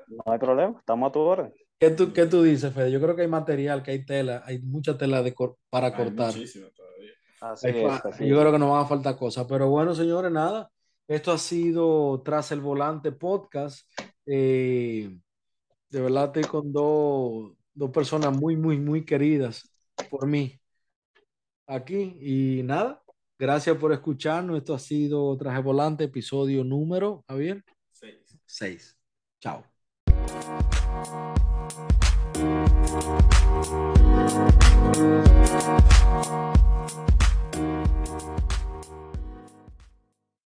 No hay problema, estamos a tu orden. ¿Qué tú, ¿Qué tú dices, Fede? Yo creo que hay material, que hay tela, hay mucha tela de para cortar. Muchísimo todavía. Así es, yo creo que nos van a faltar cosas. Pero bueno, señores, nada. Esto ha sido Tras el Volante Podcast. Eh, de verdad estoy con dos, dos personas muy, muy, muy queridas por mí aquí. Y nada, gracias por escucharnos. Esto ha sido Traje Volante, episodio número, Javier. Seis. Seis. Chao. We'll be right.